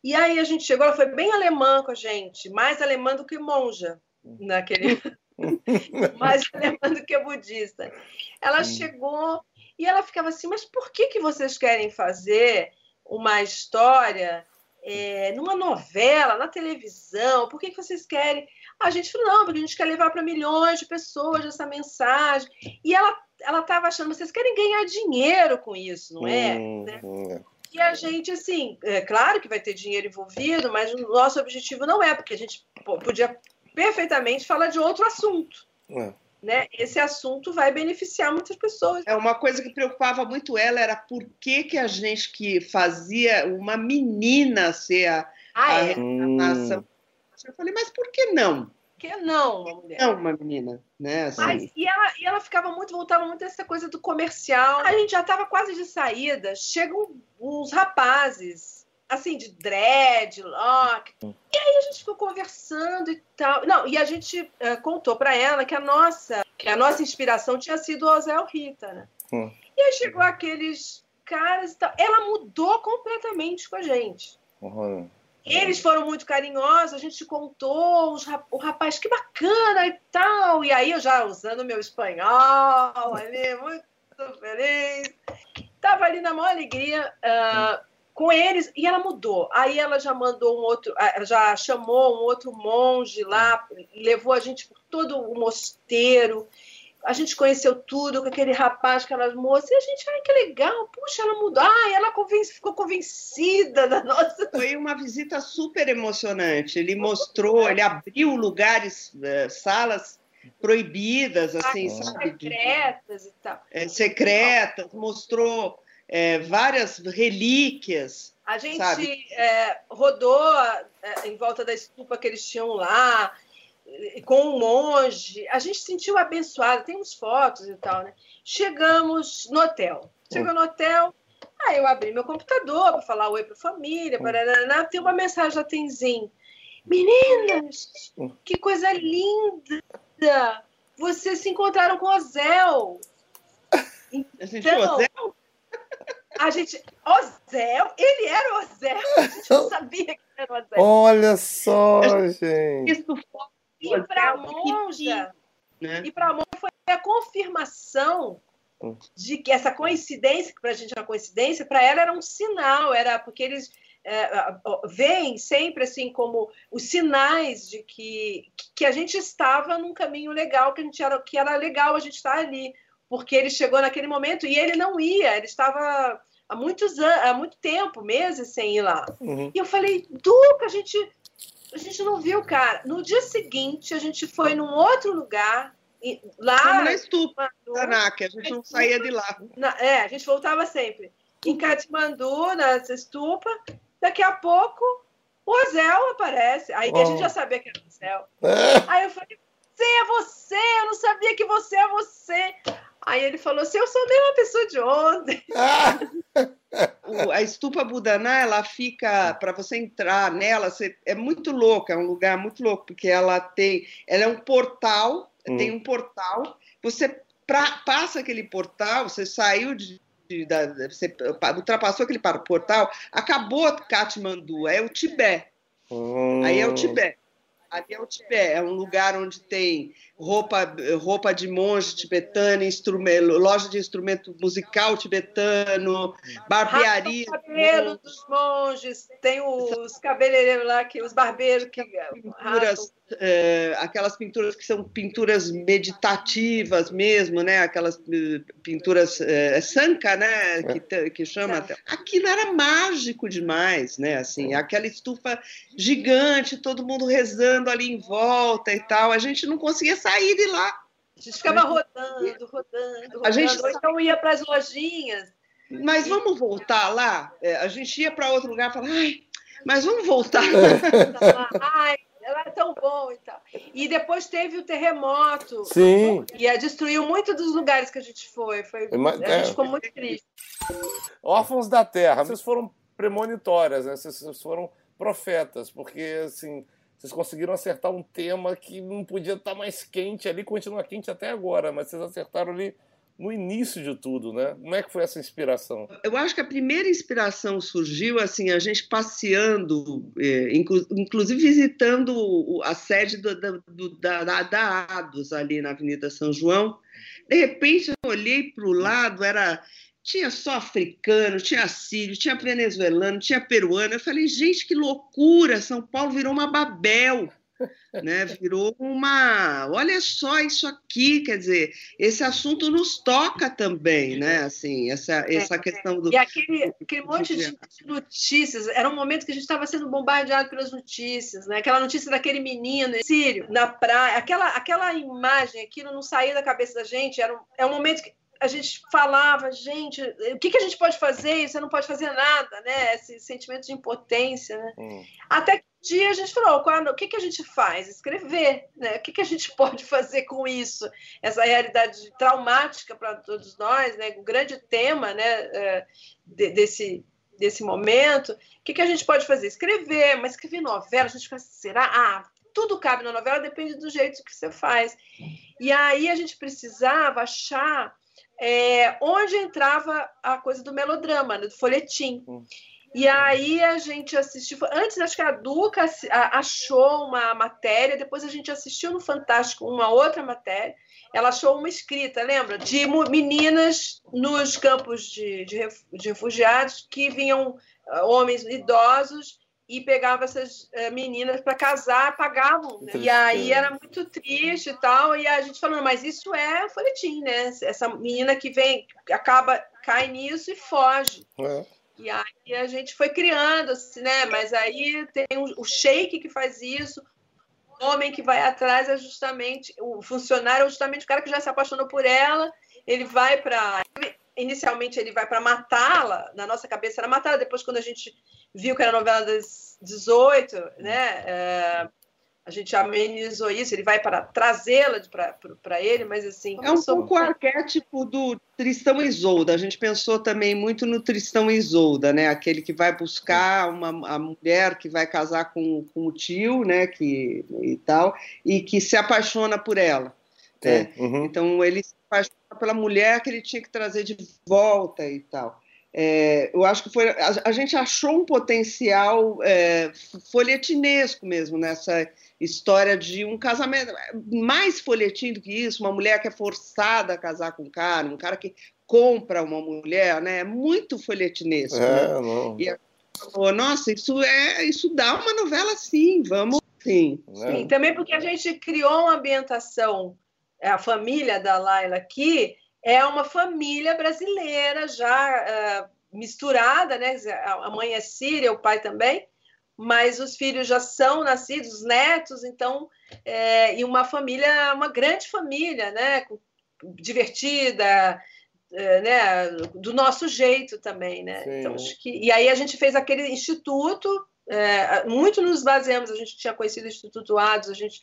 E aí a gente chegou, ela foi bem alemã com a gente, mais alemã do que monja naquele mais alemã do que budista. Ela chegou e ela ficava assim, mas por que, que vocês querem fazer uma história é, numa novela, na televisão? Por que, que vocês querem? A gente falou, não, porque a gente quer levar para milhões de pessoas essa mensagem. E ela ela estava achando, vocês querem ganhar dinheiro com isso, não é? Hum, né? Hum. E a gente, assim, é claro que vai ter dinheiro envolvido, mas o nosso objetivo não é, porque a gente podia perfeitamente falar de outro assunto. É. Né? Esse assunto vai beneficiar muitas pessoas. É uma coisa que preocupava muito ela era por que, que a gente que fazia uma menina ser a, ah, a, é? Hum. Eu falei, mas por que não? que não uma mulher? Não uma menina, né? Assim. Mas, e, ela, e ela ficava muito, voltava muito a essa coisa do comercial. A gente já estava quase de saída, chegam uns rapazes assim, de dreadlock. E aí a gente ficou conversando e tal. Não, e a gente uh, contou para ela que a nossa, que a nossa inspiração tinha sido o Ozel Rita, né? Hum. E aí chegou aqueles caras e tal. Ela mudou completamente com a gente. Uhum. Eles foram muito carinhosos, a gente contou, os, o rapaz, que bacana e tal. E aí eu já usando meu espanhol ali, muito feliz. Tava ali na maior alegria. Uh, com eles e ela mudou. Aí ela já mandou um outro, já chamou um outro monge lá, levou a gente por todo o mosteiro. A gente conheceu tudo com aquele rapaz, aquelas moças, e a gente, ai, que legal, puxa, ela mudou, ai, ela ficou convencida da nossa. Foi uma visita super emocionante. Ele mostrou, ele abriu lugares, eh, salas proibidas, assim, sabe? Secretas e tal. É, secretas, mostrou é, várias relíquias. A gente é, rodou é, em volta da estupa que eles tinham lá, com um monge. A gente se sentiu abençoado, temos fotos e tal, né? Chegamos no hotel. Chegou no hotel, aí eu abri meu computador para falar oi para a família, para tem uma mensagem da Tenzin. Meninas, que coisa linda! Vocês se encontraram com o Zéu. Então, Zéu? A gente. Ozel? Ele era Ozel. A gente não sabia que era Ozel. Olha só, gente. Isso foi. E para a monja. Né? E para a monja foi a confirmação de que essa coincidência, que para a gente era coincidência, para ela era um sinal, era porque eles é, veem sempre assim como os sinais de que, que a gente estava num caminho legal, que a gente era que era legal a gente estar ali, porque ele chegou naquele momento e ele não ia, ele estava há muitos anos, há muito tempo, meses sem ir lá. Uhum. E eu falei, Duca, a gente, a gente não viu, cara. No dia seguinte, a gente foi num outro lugar, lá. Na estupa, Tanak, a gente não saía de lá. Na, é, a gente voltava sempre. Em Katmandu, nessa estupa, daqui a pouco o Ozel aparece. Aí oh. a gente já sabia que era o Ozel. É. Aí eu falei, você, é você, eu não sabia que você é você. Aí ele falou assim: Eu sou a mesma pessoa de ontem. a estupa Budaná, ela fica, para você entrar nela, você, é muito louca, é um lugar muito louco, porque ela tem, ela é um portal, hum. tem um portal, você pra, passa aquele portal, você saiu de, de da, você ultrapassou aquele portal, acabou Katmandu, é o Tibete. Hum. Aí é o Tibete. Ali é o Tibete, é um lugar onde tem roupa, roupa de monge tibetano, loja de instrumento musical tibetano, barbearia. O cabelo dos monges, tem os cabeleireiros lá, que, os barbeiros que. Pinturas, é, aquelas pinturas que são pinturas meditativas mesmo, né? Aquelas eh, pinturas é, sanka, né? Que, que chama. É. Aquilo era mágico demais, né? Assim, aquela estufa gigante, todo mundo rezando ali em volta e tal. A gente não conseguia sair sair de lá. A gente ficava rodando, rodando, rodando. A gente... Ou então ia para as lojinhas. Mas vamos voltar lá? É, a gente ia para outro lugar e falava, ai, mas vamos voltar. ai, ela é tão bom e tal. E depois teve o terremoto. Sim. E destruiu muito dos lugares que a gente foi. foi a gente ficou muito triste. Órfãos da Terra, vocês foram premonitórias, né? Vocês foram profetas, porque assim vocês conseguiram acertar um tema que não podia estar mais quente ali, continua quente até agora, mas vocês acertaram ali no início de tudo, né? Como é que foi essa inspiração? Eu acho que a primeira inspiração surgiu assim, a gente passeando, é, inclusive visitando a sede do, do, da, da ADOS ali na Avenida São João. De repente eu olhei para o lado, era tinha só africano, tinha sírio, tinha venezuelano, tinha peruano. Eu falei, gente, que loucura! São Paulo virou uma Babel. Né, virou uma. Olha só isso aqui, quer dizer, esse assunto nos toca também, né? Assim, essa, é, essa questão do. E aquele, aquele monte de notícias, era um momento que a gente estava sendo bombardeado pelas notícias, né? Aquela notícia daquele menino sírio na praia, aquela, aquela imagem, aquilo não saía da cabeça da gente, era um, é um momento que a gente falava, gente, o que, que a gente pode fazer? Você não pode fazer nada, né? Esse sentimento de impotência, né? Hum. Até que um dia a gente falou, quando, o que, que a gente faz? Escrever, né? O que, que a gente pode fazer com isso? Essa realidade traumática para todos nós, né? O grande tema, né? É, desse desse momento, o que, que a gente pode fazer? Escrever, mas escrever novela, a gente fala, será? Ah, tudo cabe na novela, depende do jeito que você faz. E aí a gente precisava achar é, onde entrava a coisa do melodrama, né, do folhetim. Hum. E aí a gente assistiu. Antes, acho que a Duca achou uma matéria, depois a gente assistiu no Fantástico uma outra matéria. Ela achou uma escrita, lembra? De meninas nos campos de, de, de refugiados que vinham ah, homens idosos e pegava essas uh, meninas para casar, pagavam. Né? E aí era muito triste e tal. E a gente falando, mas isso é folhetim, né? Essa menina que vem, acaba, cai nisso e foge. É. E aí a gente foi criando, assim, né? Mas aí tem o, sheik que faz isso, o homem que vai atrás é justamente, o funcionário é justamente o cara que já se apaixonou por ela, ele vai para inicialmente ele vai para matá-la, na nossa cabeça era matá-la, depois quando a gente viu que era novela das 18, né? É, a gente amenizou isso, ele vai para trazê-la para ele, mas assim. É um pouco o arquétipo do Tristão e Isolda. A gente pensou também muito no Tristão e Isolda, né? Aquele que vai buscar uma a mulher que vai casar com, com o tio, né? Que, e tal, e que se apaixona por ela. Né? Uhum. Então ele se apaixona pela mulher que ele tinha que trazer de volta e tal. É, eu acho que foi a, a gente achou um potencial é, folhetinesco mesmo nessa história de um casamento mais folhetim do que isso, uma mulher que é forçada a casar com um cara, um cara que compra uma mulher, né? É muito folhetinesco. É, né? não. E falou, nossa, isso é isso dá uma novela sim, vamos sim. É. sim. Também porque a gente criou uma ambientação, a família da Laila aqui é uma família brasileira já uh, misturada, né? A mãe é síria, o pai também, mas os filhos já são nascidos, os netos, então, é, e uma família, uma grande família, né? Divertida, é, né? Do nosso jeito também, né? Então, acho que, e aí a gente fez aquele instituto, é, muito nos baseamos, a gente tinha conhecido o Instituto Ados, a gente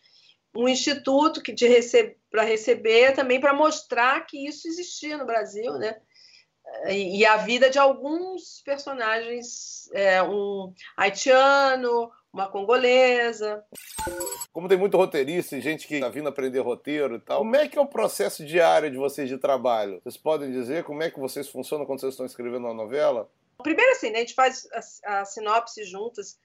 um instituto que de rece para receber também para mostrar que isso existia no Brasil, né? E, e a vida de alguns personagens, é, um haitiano, uma congolesa. Como tem muito roteirista e gente que está vindo aprender roteiro e tal, como é que é o processo diário de vocês de trabalho? Vocês podem dizer como é que vocês funcionam quando vocês estão escrevendo uma novela? Primeiro assim, né, a gente faz a, a sinopse juntas,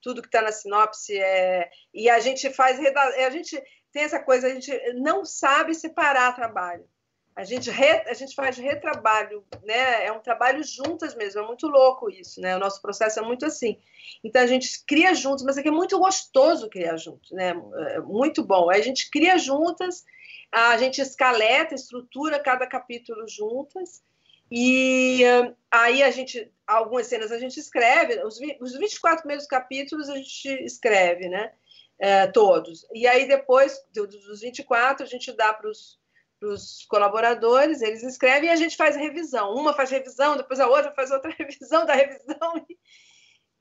tudo que está na sinopse é e a gente faz a gente tem essa coisa a gente não sabe separar trabalho. A gente re, a gente faz retrabalho né? É um trabalho juntas mesmo é muito louco isso né? O nosso processo é muito assim. Então a gente cria juntos mas é que é muito gostoso criar juntos né? É muito bom. A gente cria juntas a gente escaleta estrutura cada capítulo juntas e aí a gente, algumas cenas a gente escreve, os, os 24 primeiros capítulos a gente escreve, né? É, todos. E aí depois dos 24 a gente dá para os colaboradores, eles escrevem e a gente faz revisão. Uma faz revisão, depois a outra faz outra revisão da revisão.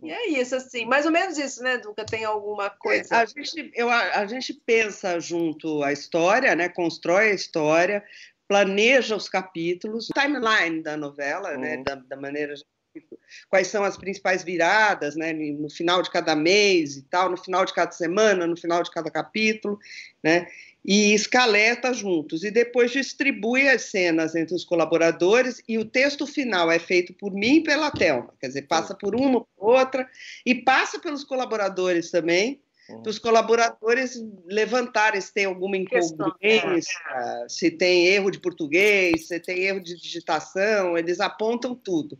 E é isso, assim, mais ou menos isso, né, Duca? Tem alguma coisa? A gente, eu, a, a gente pensa junto a história, né, constrói a história, planeja os capítulos, timeline da novela, né, uhum. né, da, da, maneira quais são as principais viradas, né, no final de cada mês e tal, no final de cada semana, no final de cada capítulo, né, e escaleta juntos. E depois distribui as cenas entre os colaboradores e o texto final é feito por mim e pela Thelma, quer dizer, passa por uma por outra e passa pelos colaboradores também, dos colaboradores levantarem se tem alguma incongruência, se tem erro de português, se tem erro de digitação, eles apontam tudo.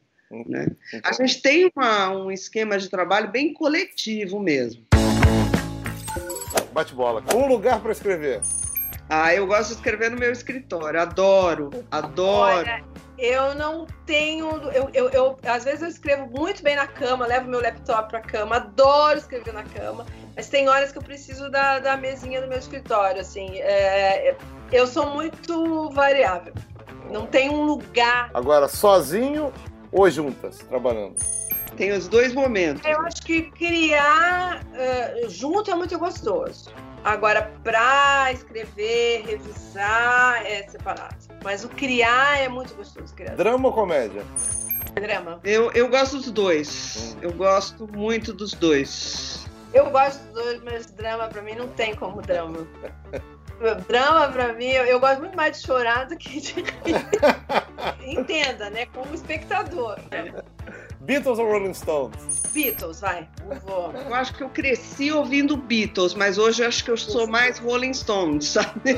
Né? A gente tem uma, um esquema de trabalho bem coletivo mesmo. Bate bola. Um lugar para escrever. Ah, eu gosto de escrever no meu escritório. Adoro, adoro. Olha, eu não tenho. Eu, eu, eu, às vezes eu escrevo muito bem na cama, levo meu laptop para cama, adoro escrever na cama. Mas tem horas que eu preciso da, da mesinha do meu escritório, assim. É, eu sou muito variável. Não tem um lugar. Agora, sozinho ou juntas, trabalhando? Tem os dois momentos. Eu acho que criar uh, junto é muito gostoso. Agora, para escrever, revisar, é separado. Mas o criar é muito gostoso. Criar. Drama ou comédia? Drama. Eu, eu gosto dos dois. Hum. Eu gosto muito dos dois. Eu gosto dos dois, mas drama pra mim não tem como drama. drama pra mim, eu, eu, gosto muito mais de chorar do que de Entenda, né? Como espectador. Né? Beatles ou Rolling Stones? Beatles, vai. Vou. Eu acho que eu cresci ouvindo Beatles, mas hoje eu acho que eu sou mais Rolling Stones, sabe?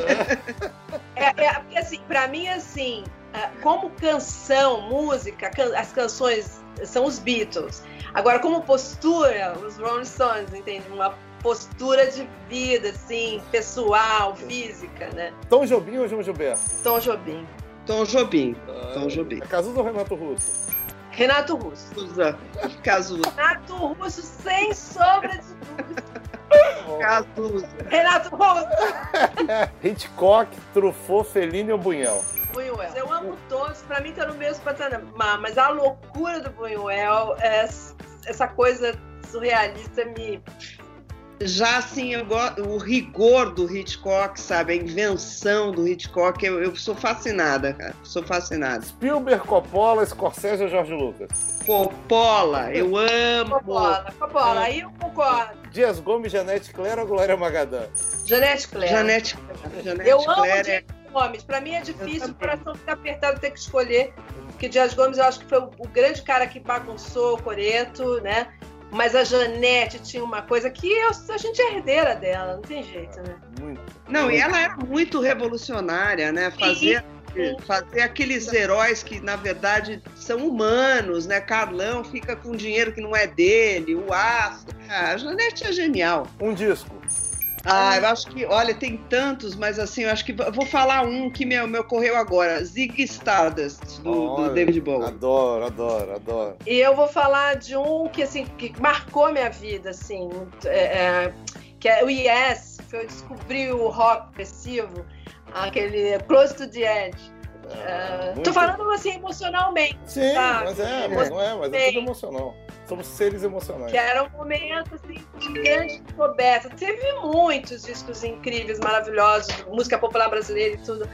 É, é porque assim, pra mim, assim, é, como canção, música, as canções são os Beatles. Agora, como postura, os Rolling Stones, entende? Uma postura de vida, assim, pessoal, física, né? Tom Jobim ou João Gilberto? Tom Jobim. Tom Jobim. Ah, Tom Jobim. É Cazuza ou Renato Russo? Renato Russo. Cazuza. Renato Russo, sem sombra de dúvida. Cazuza. Renato Russo. Hitchcock, Truffaut, Fellini ou Buñuel? Buñuel. Eu amo todos, pra mim tá no mesmo patamar, mas a loucura do Buñuel, é, essa coisa surrealista me. Já assim, eu gosto, o rigor do Hitchcock, sabe? A invenção do Hitchcock, eu, eu sou fascinada, cara. Sou fascinada. Spielberg, Coppola, Scorsese ou George Lucas? Coppola, eu amo. Coppola, Coppola, aí eu concordo. Dias Gomes, Janete Claire ou Glória Magadã? Janete Claire. Janete, Janete eu Claire. amo Gomes. Para mim é difícil, o coração fica apertado ter que escolher. Porque Dias Gomes eu acho que foi o grande cara que bagunçou o Coreto, né? Mas a Janete tinha uma coisa que eu, a gente é herdeira dela, não tem jeito, né? Muito. Não, e ela era muito revolucionária, né? Fazer, fazer aqueles heróis que, na verdade, são humanos, né? Carlão fica com dinheiro que não é dele, o Aço. Ah, a Janete é genial. Um disco. Ah, eu acho que, olha, tem tantos, mas assim, eu acho que vou falar um que me, me ocorreu agora: Zig Stardust, do, olha, do, David Bowie. Adoro, adoro, adoro. E eu vou falar de um que, assim, que marcou minha vida, assim, é, é, que é o Yes, que eu descobri o rock progressivo, aquele Close to the Edge. Uh, tô falando assim emocionalmente. Sim, tá? mas é, mas não é, mas é tudo emocional. Somos seres emocionais. Que era um momento assim, de grande descoberta. Teve muitos discos incríveis, maravilhosos, música popular brasileira e tudo.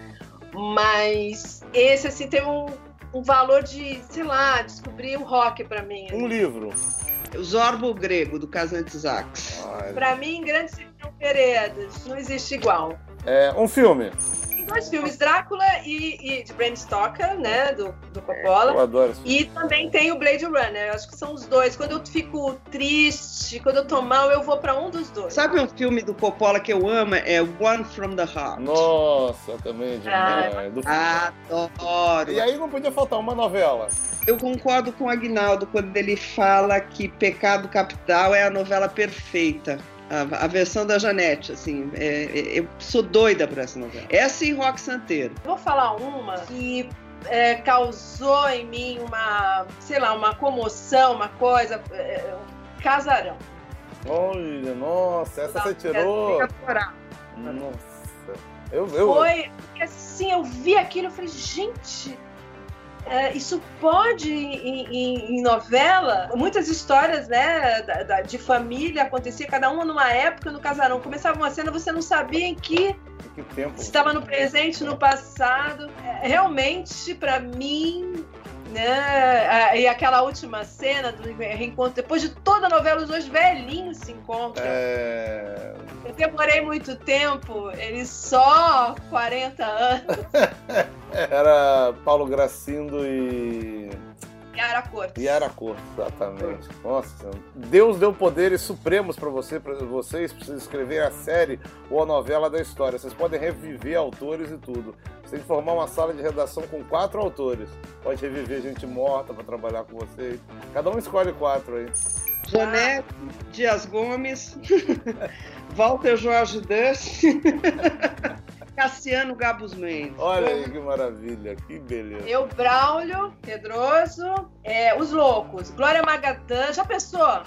Mas esse assim teve um, um valor de, sei lá, descobrir o rock para mim. Um livro. O Zorbo Grego, do Casantes Ax. Para mim, Grande Sertão Veredas. Não existe igual. É, um filme dois filmes, Drácula e, e de Bram Stoker, né, do, do Coppola. Eu adoro esse E também tem o Blade Runner. Eu acho que são os dois. Quando eu fico triste, quando eu tô mal, eu vou para um dos dois. Sabe um filme do Coppola que eu amo? É One from the Heart. Nossa, também é demais. Ah, adoro. E aí não podia faltar uma novela. Eu concordo com o Agnaldo quando ele fala que Pecado Capital é a novela perfeita a, a, versão da Janete, assim, é, é, eu sou doida por essa novela. Essa e Rock Santeiro. Vou falar uma que é, causou em mim uma, sei lá, uma comoção, uma coisa, é, um casarão. Olha, nossa, essa você tirou. Nossa. Eu, eu... Foi, assim, eu vi aquilo e falei, gente, é, isso pode em, em, em, novela, muitas histórias né, da, da, de família acontecia, cada uma numa época no casarão. Começava uma cena, você não sabia em que, estava no presente, no passado. É, realmente, para mim, né? E aquela última cena do reencontro, depois de toda a novela, os dois velhinhos se encontram. É... Eu demorei muito tempo, eles só 40 anos. Era Paulo Gracindo e. Yara Cortes. Yara Cortes, exatamente. Nossa, Deus deu poderes supremos para você, para vocês, para escrever a série ou a novela da história. Vocês podem reviver autores e tudo. Você tem que formar uma sala de redação com quatro autores. Pode reviver gente morta para trabalhar com vocês. Cada um escolhe quatro aí. Janete, Dias Gomes, Walter Jorge Duss. Cassiano Gabus Mendes. Olha aí que maravilha, que beleza. Eu, Braulio, Pedroso, é, Os Loucos, Glória Magatã, já pensou?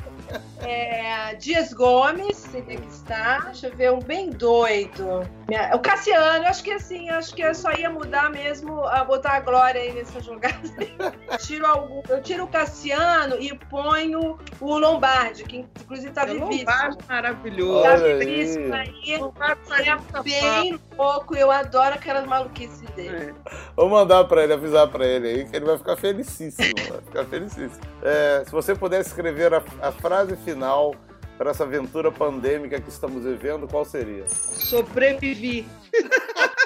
É, Dias Gomes, tem que estar. Deixa eu ver, um bem doido. O Cassiano, acho que assim, acho que eu só ia mudar mesmo, a botar a Glória aí nessa jogada. tiro algum, eu tiro o Cassiano e ponho o Lombardi, que inclusive tá é vivíssimo. Lombardi maravilhoso. Tá vivíssimo aí. Lombardi é bem louco, eu adoro aquelas maluquices dele. É. Vou mandar pra ele, avisar pra ele aí, que ele vai ficar felicíssimo. vai ficar felicíssimo. É, se você pudesse escrever a, a frase final para essa aventura pandêmica que estamos vivendo, qual seria? Sobrevivi.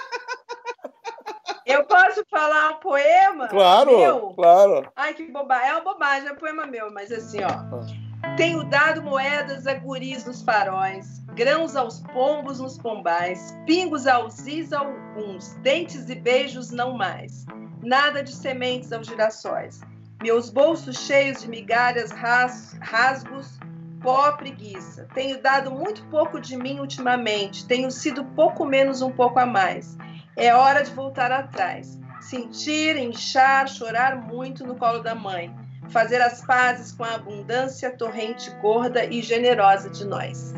Eu posso falar um poema? Claro, meu? claro. Ai, que bobagem. É uma bobagem, é um poema meu, mas assim, ó. Ah. Tenho dado moedas a guris nos faróis, grãos aos pombos nos pombais, pingos aos is alguns, dentes e beijos não mais. Nada de sementes aos girassóis. Meus bolsos cheios de migalhas, ras, rasgos, pó, preguiça. Tenho dado muito pouco de mim ultimamente, tenho sido pouco menos um pouco a mais. É hora de voltar atrás. Sentir, inchar, chorar muito no colo da mãe. Fazer as pazes com a abundância torrente gorda e generosa de nós.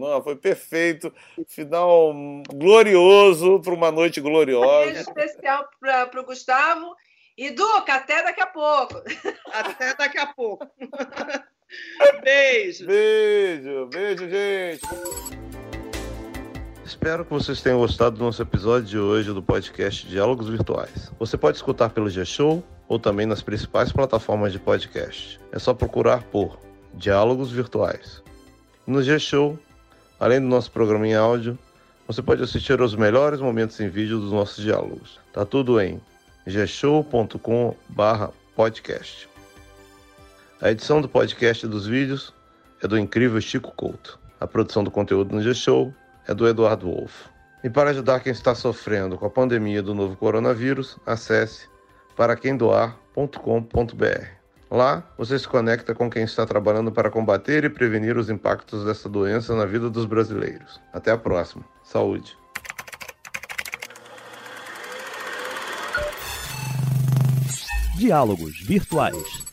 Não, foi perfeito. Final glorioso para uma noite gloriosa. Beijo especial para o Gustavo. E Duca, até daqui a pouco. Até daqui a pouco. beijo. Beijo, beijo, gente. Espero que vocês tenham gostado do nosso episódio de hoje do podcast Diálogos Virtuais. Você pode escutar pelo G-Show ou também nas principais plataformas de podcast. É só procurar por Diálogos Virtuais. No G-Show Além do nosso programa em áudio, você pode assistir aos melhores momentos em vídeo dos nossos diálogos. Tá tudo em gshow.com/podcast. A edição do podcast e dos vídeos é do incrível Chico Couto. A produção do conteúdo no G-Show é do Eduardo Wolff. E para ajudar quem está sofrendo com a pandemia do novo coronavírus, acesse paraquemdoar.com.br. Lá, você se conecta com quem está trabalhando para combater e prevenir os impactos dessa doença na vida dos brasileiros. Até a próxima. Saúde. Diálogos Virtuais